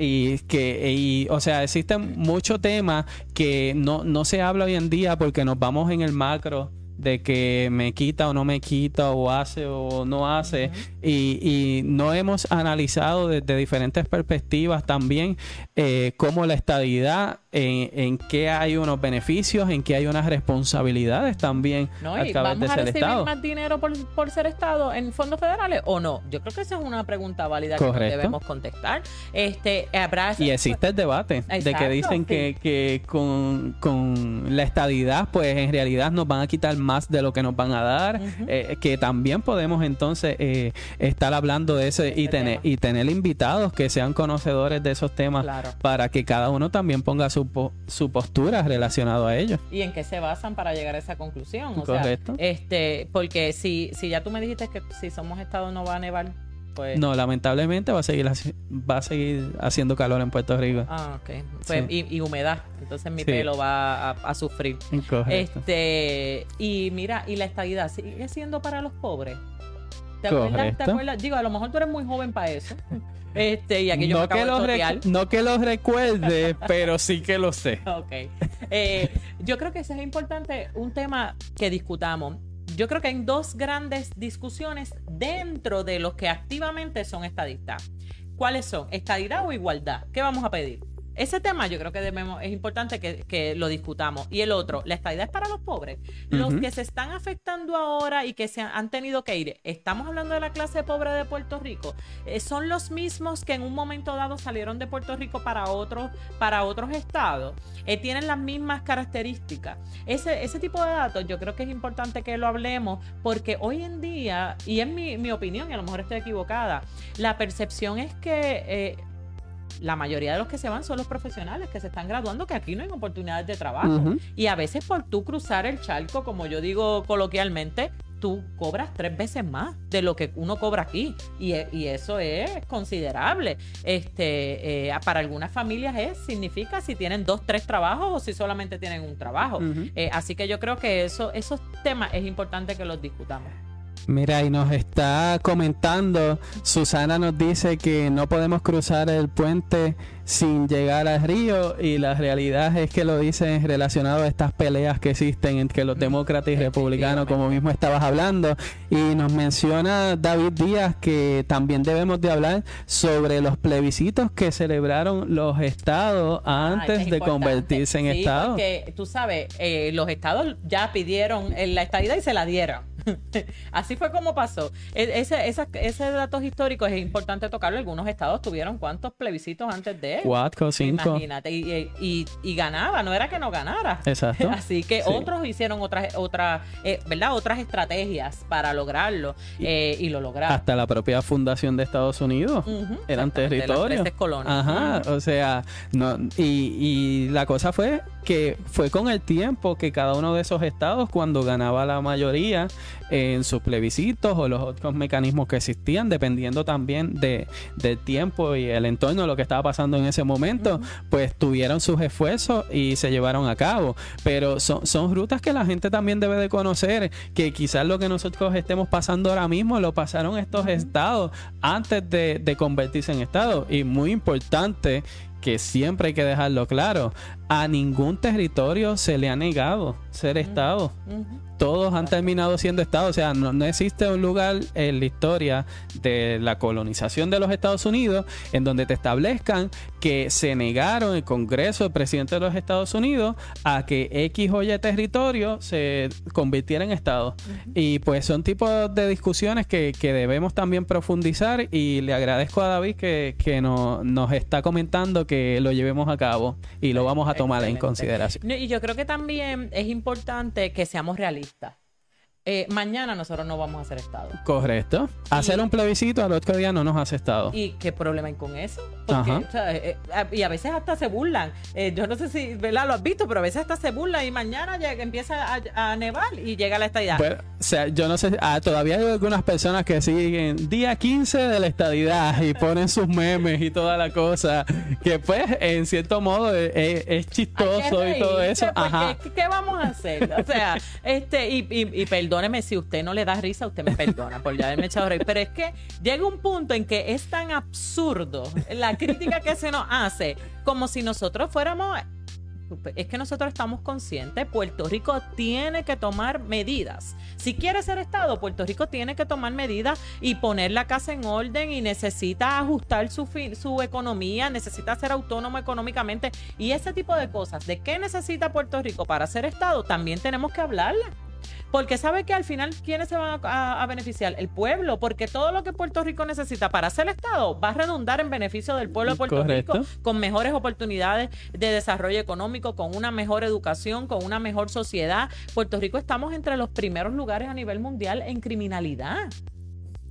Y que, y, o sea, existen muchos temas que no, no se habla hoy en día porque nos vamos en el macro de que me quita o no me quita o hace o no hace. Y, y, no hemos analizado desde diferentes perspectivas también eh, cómo la estadidad en, en qué hay unos beneficios en qué hay unas responsabilidades también no, a ¿vamos a recibir más dinero por, por, ser estado en fondos federales o no yo creo que esa es una pregunta válida que debemos contestar. Este habrá y existe el debate de que dicen que, que con, con la estadidad pues en realidad nos van a quitar más más de lo que nos van a dar, eh, que también podemos entonces eh, estar hablando de eso y tener, y tener invitados que sean conocedores de esos temas para que cada uno también ponga su, su postura relacionado a ellos. ¿Y en qué se basan para llegar a esa conclusión? Correcto. este, porque si, si ya tú me dijiste que si somos Estado no va a nevar, pues no, lamentablemente va a seguir va a seguir haciendo calor en Puerto Rico. Ah, ok. Pues, y, humedad. Entonces mi pelo va a, sufrir. Correcto. Este, y mira, ¿y la estabilidad sigue siendo para los pobres? ¿Te acuerdas, ¿Te acuerdas? Digo, a lo mejor tú eres muy joven para eso. Este, y aquí yo no, que lo no que lo recuerde, pero sí que lo sé. Ok. Eh, yo creo que eso es importante, un tema que discutamos. Yo creo que hay dos grandes discusiones dentro de los que activamente son estadistas. ¿Cuáles son? ¿Estadidad o igualdad? ¿Qué vamos a pedir? Ese tema yo creo que debemos, es importante que, lo discutamos. Y el otro, la estadidad es para los pobres. Los que se están afectando ahora y que se han, tenido que ir, estamos hablando de la clase pobre de Puerto Rico, eh, son los mismos que en un momento dado salieron de Puerto Rico para otros, para otros estados. Eh, tienen las mismas características. Ese, ese tipo de datos yo creo que es importante que lo hablemos porque hoy en día, y es mi, mi opinión, y a lo mejor estoy equivocada, la percepción es que eh, la mayoría de los que se van son los profesionales que se están graduando, que aquí no hay oportunidades de trabajo. Y a veces por tú cruzar el charco, como yo digo coloquialmente, tú cobras tres veces más de lo que uno cobra aquí. Y, eso es considerable. Este, eh, para algunas familias es, significa si tienen dos, tres trabajos o si solamente tienen un trabajo. Eh, así que yo creo que eso, esos temas es importante que los discutamos. Mira, y nos está comentando, Susana nos dice que no podemos cruzar el puente sin llegar al río y la realidad es que lo dicen relacionado a estas peleas que existen entre los demócratas y republicanos, como mismo estabas hablando. Y nos menciona David Díaz que también debemos de hablar sobre los plebiscitos que celebraron los estados ah, antes de convertirse en sí, estados. Porque tú sabes, eh, los estados ya pidieron la estadía y se la dieron. Así fue como pasó. E, ese, ese datos históricos es importante tocarlo. Algunos estados tuvieron cuántos plebiscitos antes de Cuatro, cinco. Imagínate, y, y, ganaba, no era que no ganara. Exacto. Así que otros hicieron otras, otras eh, ¿verdad? Otras estrategias para lograrlo eh, y lo lograron. Hasta la propia fundación de Estados Unidos eran territorios. Ajá, o sea, no, y, y la cosa fue que fue con el tiempo que cada uno de esos estados, cuando ganaba la mayoría en sus plebiscitos o los otros mecanismos que existían, dependiendo también de, del tiempo y el entorno de lo que estaba pasando en ese momento, pues tuvieron sus esfuerzos y se llevaron a cabo. Pero son, son rutas que la gente también debe de conocer, que quizás lo que nosotros estemos pasando ahora mismo lo pasaron estos estados antes de, de convertirse en estados. Y muy importante que siempre hay que dejarlo claro, a ningún territorio se le ha negado ser Estado todos han terminado siendo estados. O sea, no, existe un lugar en la historia de la colonización de los Estados Unidos en donde te establezcan que se negaron el Congreso del presidente de los Estados Unidos a que X o Y territorio se convirtiera en Estado. Y pues son tipos de discusiones que, debemos también profundizar y le agradezco a David que, que nos está comentando que lo llevemos a cabo y lo vamos a tomar en consideración. Y yo creo que también es importante que seamos realistas eh, mañana nosotros no vamos a hacer estado. Correcto. Hacer un plebiscito al otro día no nos hace estado. ¿Y qué problema hay con eso? Porque, eh, eh, y a veces hasta se burlan. yo no sé si ¿verdad? lo has visto, pero a veces hasta se burlan y mañana llega, empieza a, nevar y llega la estadidad. o sea, yo no sé, ah, todavía hay algunas personas que siguen día 15 de la estadidad y ponen sus memes y toda la cosa, que pues en cierto modo es, chistoso y todo eso. Ajá. ¿qué, vamos a hacer? O sea, este, y, y, y perdón perdóneme si usted no le da risa, usted me perdona por ya haberme echado reír. Pero es que llega un punto en que es tan absurdo la crítica que se nos hace como si nosotros fuéramos es que nosotros estamos conscientes, Puerto Rico tiene que tomar medidas. Si quiere ser Estado, Puerto Rico tiene que tomar medidas y poner la casa en orden y necesita ajustar su, su economía, necesita ser autónomo económicamente y ese tipo de cosas. ¿De qué necesita Puerto Rico para ser Estado? También tenemos que hablarle. Porque sabe que al final, ¿quiénes se van a, beneficiar? El pueblo, porque todo lo que Puerto Rico necesita para ser Estado va a redundar en beneficio del pueblo de Puerto Rico, con mejores oportunidades de desarrollo económico, con una mejor educación, con una mejor sociedad. Puerto Rico estamos entre los primeros lugares a nivel mundial en criminalidad.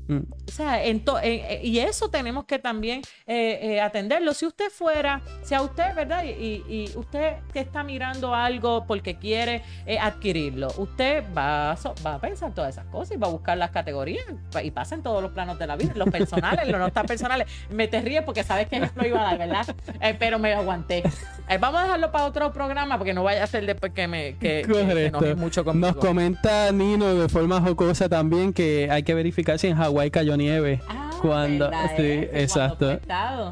Mm. O sea, y eso tenemos que también eh, eh, atenderlo. Si usted fuera, si a usted, ¿verdad? Y, usted que está mirando algo porque quiere eh, adquirirlo, usted va a, va a pensar todas esas cosas y va a buscar las categorías y pasa en todos los planos de la vida, los personales, los no tan personales. Me te ríes porque sabes que ejemplo iba a dar, ¿verdad? pero me aguanté. Eh, vamos a dejarlo para otro programa porque no vaya a ser después que me que, que enoje mucho conmigo. Nos comenta Nino de forma jocosa también que hay que verificar si en Hawái cayó nieve. Ah, cuando, sí, cuando exacto.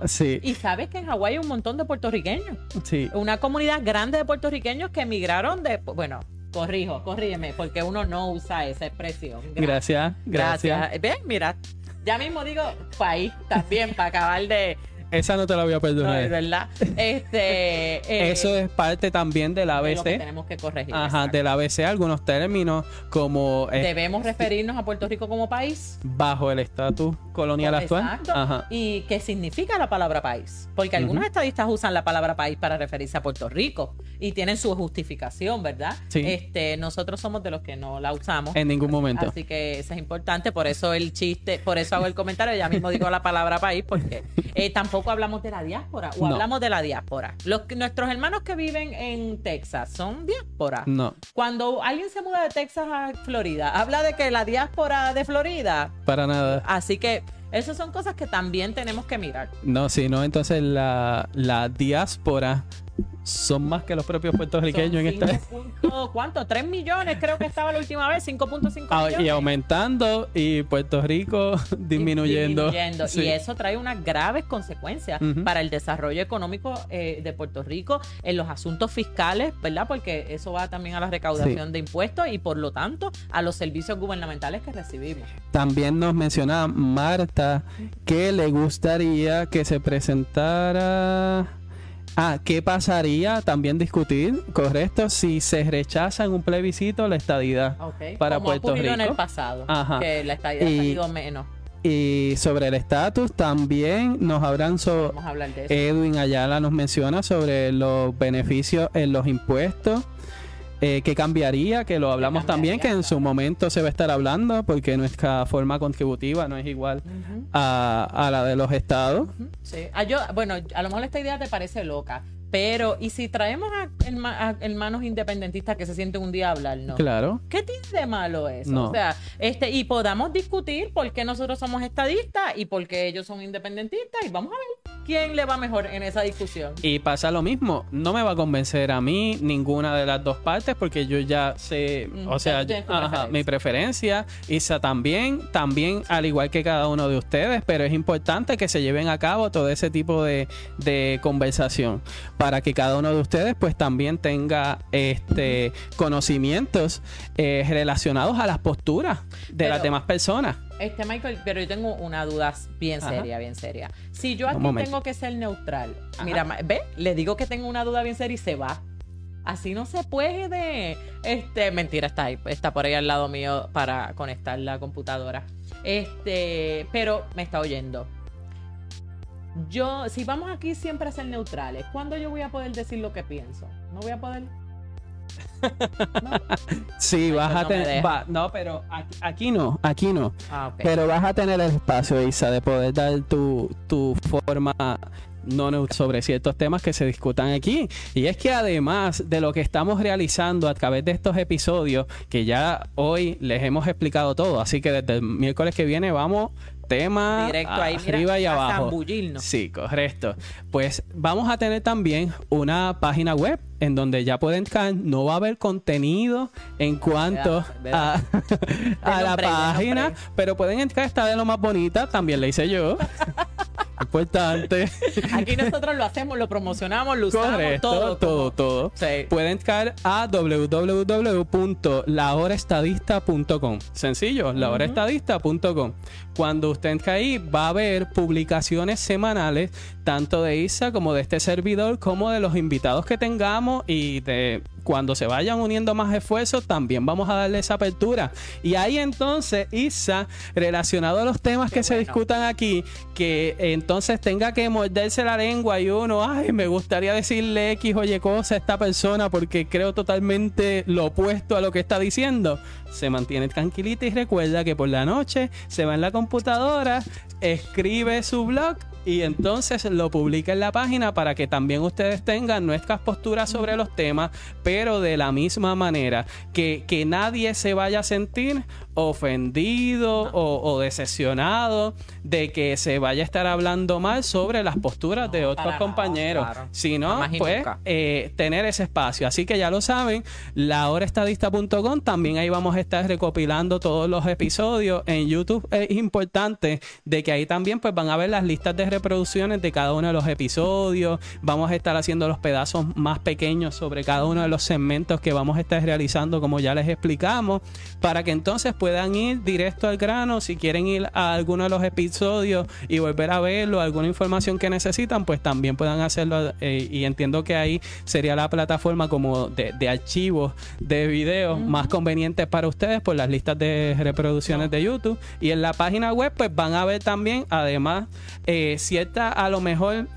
Sí, Y sabes que en Hawái hay un montón de puertorriqueños. sí. Una comunidad grande de puertorriqueños que emigraron de. Bueno, corrijo, corrígeme, porque uno no usa esa expresión. Gra- Gracias, gracias. Gracias. Ven, mira, ya mismo digo país también para acabar de. Esa no te la voy a No, perdonar. es verdad. Este. eh, Eso es parte también del es lo que ABC. tenemos que corregir. Ajá, del ABC, algunos términos como eh, Debemos referirnos a Puerto Rico como país. bajo el estatus colonial actual. Exacto. Ajá. ¿Y qué significa la palabra país? Porque algunos estadistas usan la palabra país para referirse a Puerto Rico y tienen su justificación, ¿verdad? Sí. Este, nosotros somos de los que no la usamos. En ningún momento. Así que eso es importante, por eso el chiste, por eso hago el comentario, ya mismo digo la palabra país, porque eh, tampoco hablamos de la diáspora, o No. hablamos de la diáspora. Los, nuestros hermanos que viven en Texas son diáspora. No, Cuando alguien se muda de Texas a Florida, habla de que la diáspora de Florida, para nada. así que esas son cosas que también tenemos que mirar. No, si no, entonces la, la diáspora son más que los propios puertorriqueños en esta. punto- ¿Cuánto? 3 millones creo que estaba la última vez, 5.5 Ah, millones. y aumentando y Puerto Rico disminuyendo. disminuyendo. Sí. Y eso trae unas graves consecuencias para el desarrollo económico eh, de Puerto Rico en los asuntos fiscales, ¿verdad? Porque eso va también a la recaudación de impuestos y por lo tanto a los servicios gubernamentales que recibimos. También nos menciona Marta que le gustaría que se presentara. Ah, ¿qué pasaría? También discutir, correcto, si se rechaza en un plebiscito la estadidad. Ok. Para Como Puerto ha ocurrido en Rico. el pasado, Ajá. que la estadía ha Y- salido menos. Y sobre el estatus también nos habrán sobre. Edwin Ayala nos menciona sobre los beneficios en los impuestos. Eh, ¿Qué cambiaría? Que lo hablamos también, que en su momento se va a estar hablando, porque nuestra forma contributiva no es igual a, a la de los estados. Sí. Ah, yo, bueno, a lo mejor esta idea te parece loca, pero ¿y si traemos a, herma- a hermanos independentistas que se sienten un día a hablar, no? Claro. ¿Qué tiene de malo eso? No. O sea, este, y podamos discutir por qué nosotros somos estadistas y por qué ellos son independentistas y vamos a ver quién le va mejor en esa discusión. Y pasa lo mismo, no me va a convencer a mí ninguna de las dos partes porque yo ya sé, Mm, o sea, ajá, preferencia. mi preferencia, Isa también, también al igual que cada uno de ustedes, pero es importante que se lleven a cabo todo ese tipo de, de conversación para que cada uno de ustedes pues también tenga este conocimientos eh, relacionados a las posturas de Pero- las demás personas. Este, Michael, pero yo tengo una duda bien Ajá. seria, bien seria. Si yo aquí tengo que ser neutral, Ajá. mira, ve, le digo que tengo una duda bien seria y se va. Así no se puede. Este, mentira, está ahí, está por ahí al lado mío para conectar la computadora. Este, pero me está oyendo. Yo, si vamos aquí siempre a ser neutrales, ¿cuándo yo voy a poder decir lo que pienso? ¿No voy a poder? No. Sí, Ay, vas pues a tener, va- no, pero aquí, aquí no, aquí no. Ah. Pero vas a tener el espacio, Isa, de poder dar tu, tu forma no sobre ciertos temas que se discutan aquí. Y es que además de lo que estamos realizando a través de estos episodios, que ya hoy les hemos explicado todo, así que desde el miércoles que viene vamos tema Directo ahí, mira, arriba y abajo. Sí, correcto. Pues vamos a tener también una página web en donde ya pueden entrar. No va a haber contenido en cuanto a, a la nombre, página, pero pueden entrar. Está de lo más bonita. También la hice yo. Importante. Aquí nosotros lo hacemos, lo promocionamos, lo usamos, Correcto. todo. Todo, todo. Sí. Pueden entrar a www.lahoraestadista.com. Sencillo, lahoraestadista.com. Cuando usted entre ahí, va a ver publicaciones semanales, tanto de Isa como de este servidor, como de los invitados que tengamos y de cuando se vayan uniendo más esfuerzos, también vamos a darle esa apertura. Y ahí entonces, Isa, relacionado a los temas que se discutan aquí, que entonces tenga que morderse la lengua y uno, ay, me gustaría decirle X o Y cosa a esta persona porque creo totalmente lo opuesto a lo que está diciendo, se mantiene tranquilita y recuerda que por la noche se va en la computadora, escribe su blog y entonces lo publica en la página para que también ustedes tengan nuestras posturas sobre los temas, pero de la misma manera, que, que nadie se vaya a sentir ofendido o, decepcionado de que se vaya a estar hablando mal sobre las posturas de otros compañeros, sino pues eh, tener ese espacio. Así que ya lo saben, lahorestadista.com también ahí vamos a estar recopilando todos los episodios en YouTube. Es importante de que ahí también pues van a ver las listas de reproducciones de cada uno de los episodios. Vamos a estar haciendo los pedazos más pequeños sobre cada uno de los segmentos que vamos a estar realizando como ya les explicamos para que entonces puedan ir directo al grano. Si quieren ir a alguno de los episodios y volver a verlo, alguna información que necesitan, pues también puedan hacerlo. Eh, y entiendo que ahí sería la plataforma como de, archivos de videos más convenientes para ustedes por las listas de reproducciones de YouTube. Y en la página web, pues van a ver también, además, eh, cierta a lo mejor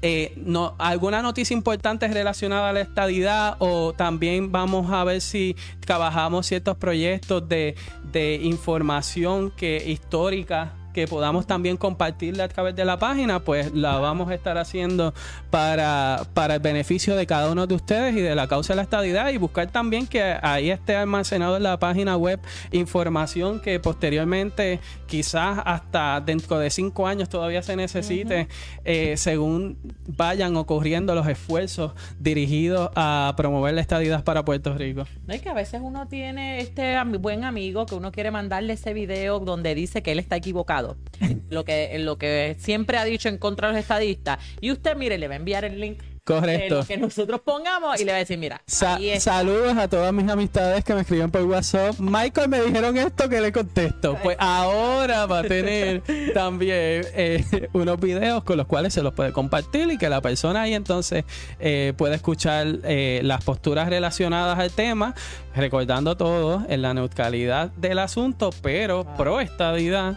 eh, no, alguna noticia importante relacionada a la estadidad o también vamos a ver si trabajamos ciertos proyectos de, de información que histórica que podamos también compartirla a través de la página, pues la vamos a estar haciendo para, para el beneficio de cada uno de ustedes y de la causa de la estadidad. Y buscar también que ahí esté almacenado en la página web información que posteriormente quizás hasta dentro de cinco años todavía se necesite eh, según vayan ocurriendo los esfuerzos dirigidos a promover la estadidad para Puerto Rico. No es que a veces uno tiene este buen amigo que uno quiere mandarle ese video donde dice que él está equivocado lo que, lo que siempre ha dicho en contra de los estadistas. Y usted, mire, le va a enviar el link Correcto. que nosotros pongamos y le va a decir, mira. saludos a todas mis amistades que me escriben por WhatsApp. Michael, me dijeron esto que le contesto. Pues ahora va a tener también eh, unos videos con los cuales se los puede compartir y que la persona ahí entonces eh, puede escuchar eh, las posturas relacionadas al tema, recordando todo en la neutralidad del asunto, pero pro estadidad,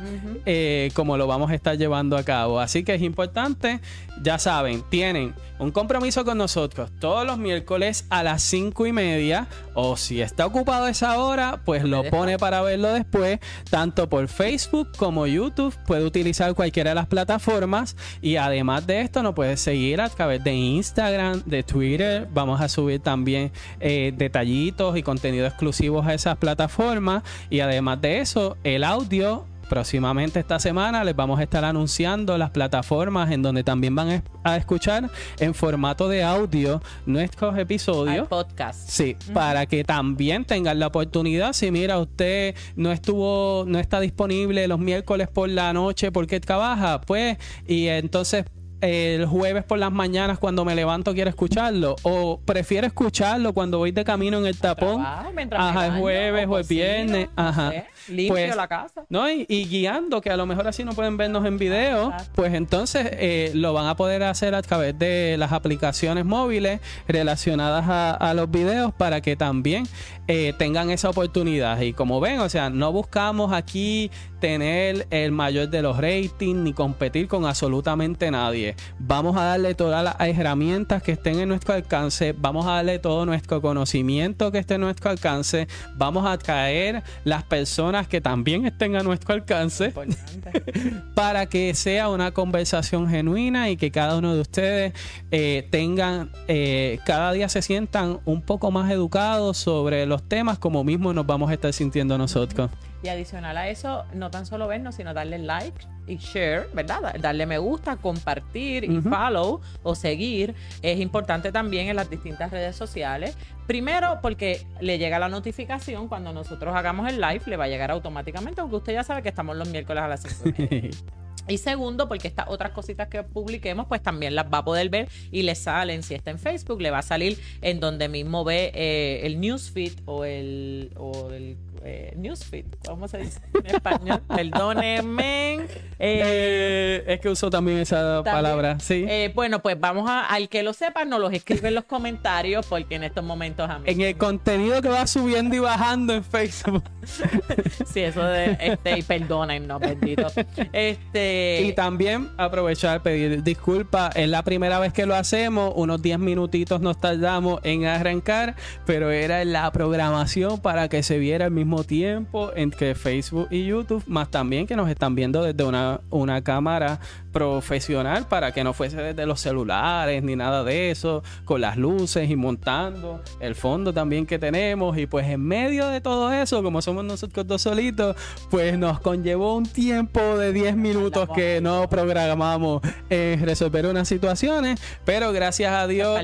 como lo vamos a estar llevando a cabo. Así que es importante, ya saben, tienen un compromiso con nosotros todos los miércoles a las cinco y media. O si está ocupado esa hora, pues lo pone para verlo después. Tanto por Facebook como YouTube. Puede utilizar cualquiera de las plataformas. Y además de esto, nos puede seguir a través de Instagram, de Twitter. Vamos a subir también eh, detallitos y contenido exclusivos a esas plataformas. Y además de eso, el audio próximamente esta semana les vamos a estar anunciando las plataformas en donde también van a escuchar en formato de audio nuestros episodios. podcast. Sí, para que también tengan la oportunidad. Si mira, usted no estuvo, no está disponible los miércoles por la noche porque trabaja, pues, y entonces el jueves por las mañanas cuando me levanto quiero escucharlo o prefiero escucharlo cuando voy de camino en el tapón ajá el jueves o, el viernes ajá. limpio pues, la casa. no y, guiando que a lo mejor así no pueden vernos en video pues entonces eh, lo van a poder hacer a través de las aplicaciones móviles relacionadas a, los videos para que también eh, tengan esa oportunidad y como ven o sea no buscamos aquí tener el mayor de los ratings ni competir con absolutamente nadie. Vamos a darle todas las herramientas que estén en nuestro alcance, vamos a darle todo nuestro conocimiento que esté en nuestro alcance, vamos a traer las personas que también estén a nuestro alcance para que sea una conversación genuina y que cada uno de ustedes eh, tengan, eh, cada día se sientan un poco más educados sobre los temas como mismo nos vamos a estar sintiendo nosotros. Y adicional a eso, no tan solo vernos, sino darle like y share, ¿verdad? Darle me gusta, compartir y follow o seguir. Es importante también en las distintas redes sociales. Primero, porque le llega la notificación cuando nosotros hagamos el live, le va a llegar automáticamente, aunque usted ya sabe que estamos los miércoles a las 5 Y segundo, porque estas otras cositas que publiquemos, pues también las va a poder ver y le salen, si está en Facebook, le va a salir en donde mismo ve eh, el newsfeed o el, o el eh, newsfeed, ¿cómo se dice en español? Perdónenme. Eh, eh, es que uso también esa palabra, sí. Bueno, pues vamos a, al que lo sepa, nos los escribe en los comentarios, porque en estos momentos a mí. En el contenido que va subiendo y bajando en Facebook. sí, eso de, este, y perdónennos, bendito. Este. Y también aprovechar, pedir disculpas. Es la primera vez que lo hacemos, unos 10 minutitos nos tardamos en arrancar, pero era la programación para que se viera el mismo mismo tiempo entre Facebook y YouTube, más también que nos están viendo desde una, una cámara profesional para que no fuese desde los celulares ni nada de eso, con las luces y montando el fondo también que tenemos. Y pues en medio de todo eso, como somos nosotros dos solitos, pues nos conllevó un tiempo de 10 minutos que no programamos en resolver unas situaciones, pero gracias a Dios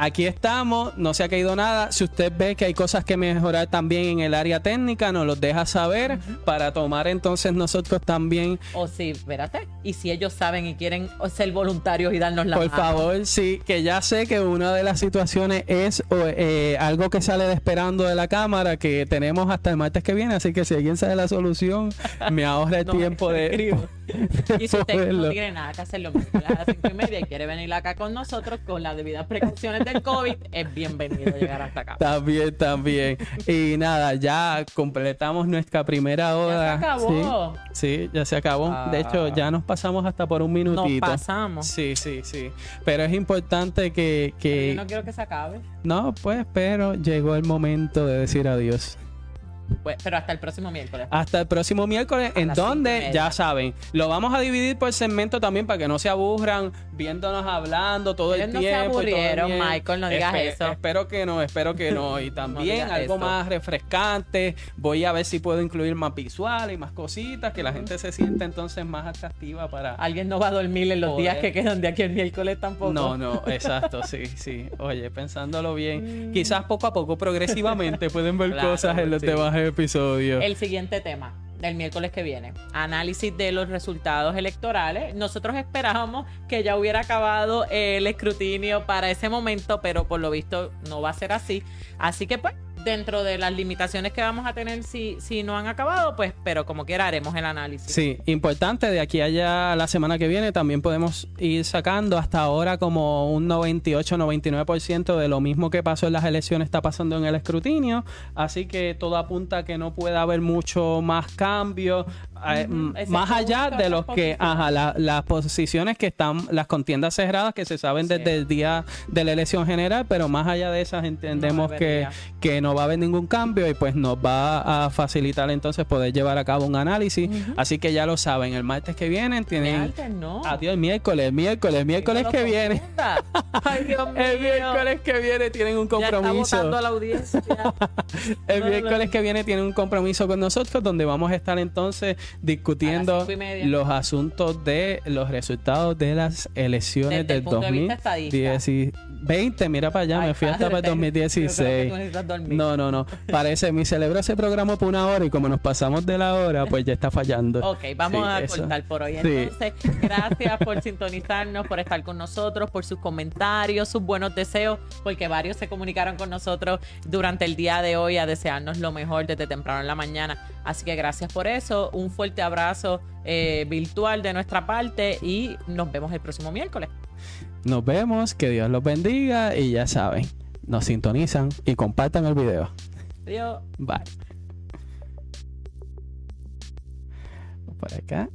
aquí estamos, no se ha caído nada. Si usted ve que hay cosas que mejorar también en el área técnica, nos los deja saber para tomar entonces nosotros también. O si, espérate, y si ellos saben y quieren ser voluntarios y darnos la Por favor, sí, que ya sé que una de las situaciones es eh, algo que sale de esperando de la cámara que tenemos hasta el martes que viene, así que si alguien sabe la solución, me ahorra el tiempo de... y si usted no tiene nada que hacer lo a las cinco y media y quiere venir acá con nosotros con las debidas precauciones del COVID, es bienvenido llegar hasta acá. También, también. Y nada, ya completamos nuestra primera hora. Ya se acabó. Sí, ya se acabó. De hecho, ya nos pasamos hasta por un minutito. Nos pasamos. Sí, sí, sí. Pero es importante que... que... Yo no quiero que se acabe. No, pues, pero llegó el momento de decir adiós. Pues, pero hasta el próximo miércoles. Hasta el próximo miércoles, en donde, ya saben, lo vamos a dividir por segmento también para que no se aburran viéndonos hablando todo el tiempo. No se aburrieron, Michael, no digas eso. Espero que no, espero que no. Y también algo más refrescante. Voy a ver si puedo incluir más visuales y más cositas, que la gente se sienta entonces más atractiva para. Alguien no va a dormir en los días que quedan de aquí el miércoles tampoco. No, no, exacto, sí, sí. Oye, pensándolo bien, mm. quizás poco a poco, progresivamente, pueden ver cosas en los demás episodios. El siguiente tema del miércoles que viene. Análisis de los resultados electorales. Nosotros esperábamos que ya hubiera acabado el escrutinio para ese momento, pero por lo visto no va a ser así. Así que pues dentro de las limitaciones que vamos a tener si, si no han acabado, pues, pero como quiera haremos el análisis. Sí, importante, de aquí allá la semana que viene también podemos ir sacando hasta ahora como un 98-99% de lo mismo que pasó en las elecciones está pasando en el escrutinio, así que todo apunta a que no puede haber mucho más cambio, eh, más allá de los que, ajá, las posiciones que están, las contiendas cerradas que se saben desde el día de la elección general, pero más allá de esas entendemos que, que no va a haber ningún cambio y pues nos va a facilitar entonces poder llevar a cabo un análisis. Así que ya lo saben, el martes que viene tienen... no. Adiós, el miércoles, miércoles, miércoles que viene. El miércoles que viene tienen un compromiso. a la audiencia. el miércoles que viene tienen un compromiso con nosotros donde vamos a estar entonces discutiendo los asuntos de los resultados de las elecciones del 2020. Mira para allá, me fui hasta para el 2016. No, no, no. Parece, mi celebro ese programa por una hora y como nos pasamos de la hora, pues ya está fallando. Ok, vamos a cortar por hoy. Entonces, gracias por sintonizarnos, por estar con nosotros, por sus comentarios, sus buenos deseos, porque varios se comunicaron con nosotros durante el día de hoy a desearnos lo mejor desde temprano en la mañana. Así que gracias por eso. Un fuerte abrazo eh, virtual de nuestra parte y nos vemos el próximo miércoles. Nos vemos, que Dios los bendiga y ya saben, nos sintonizan y compartan el video. Adiós. Bye. Por acá.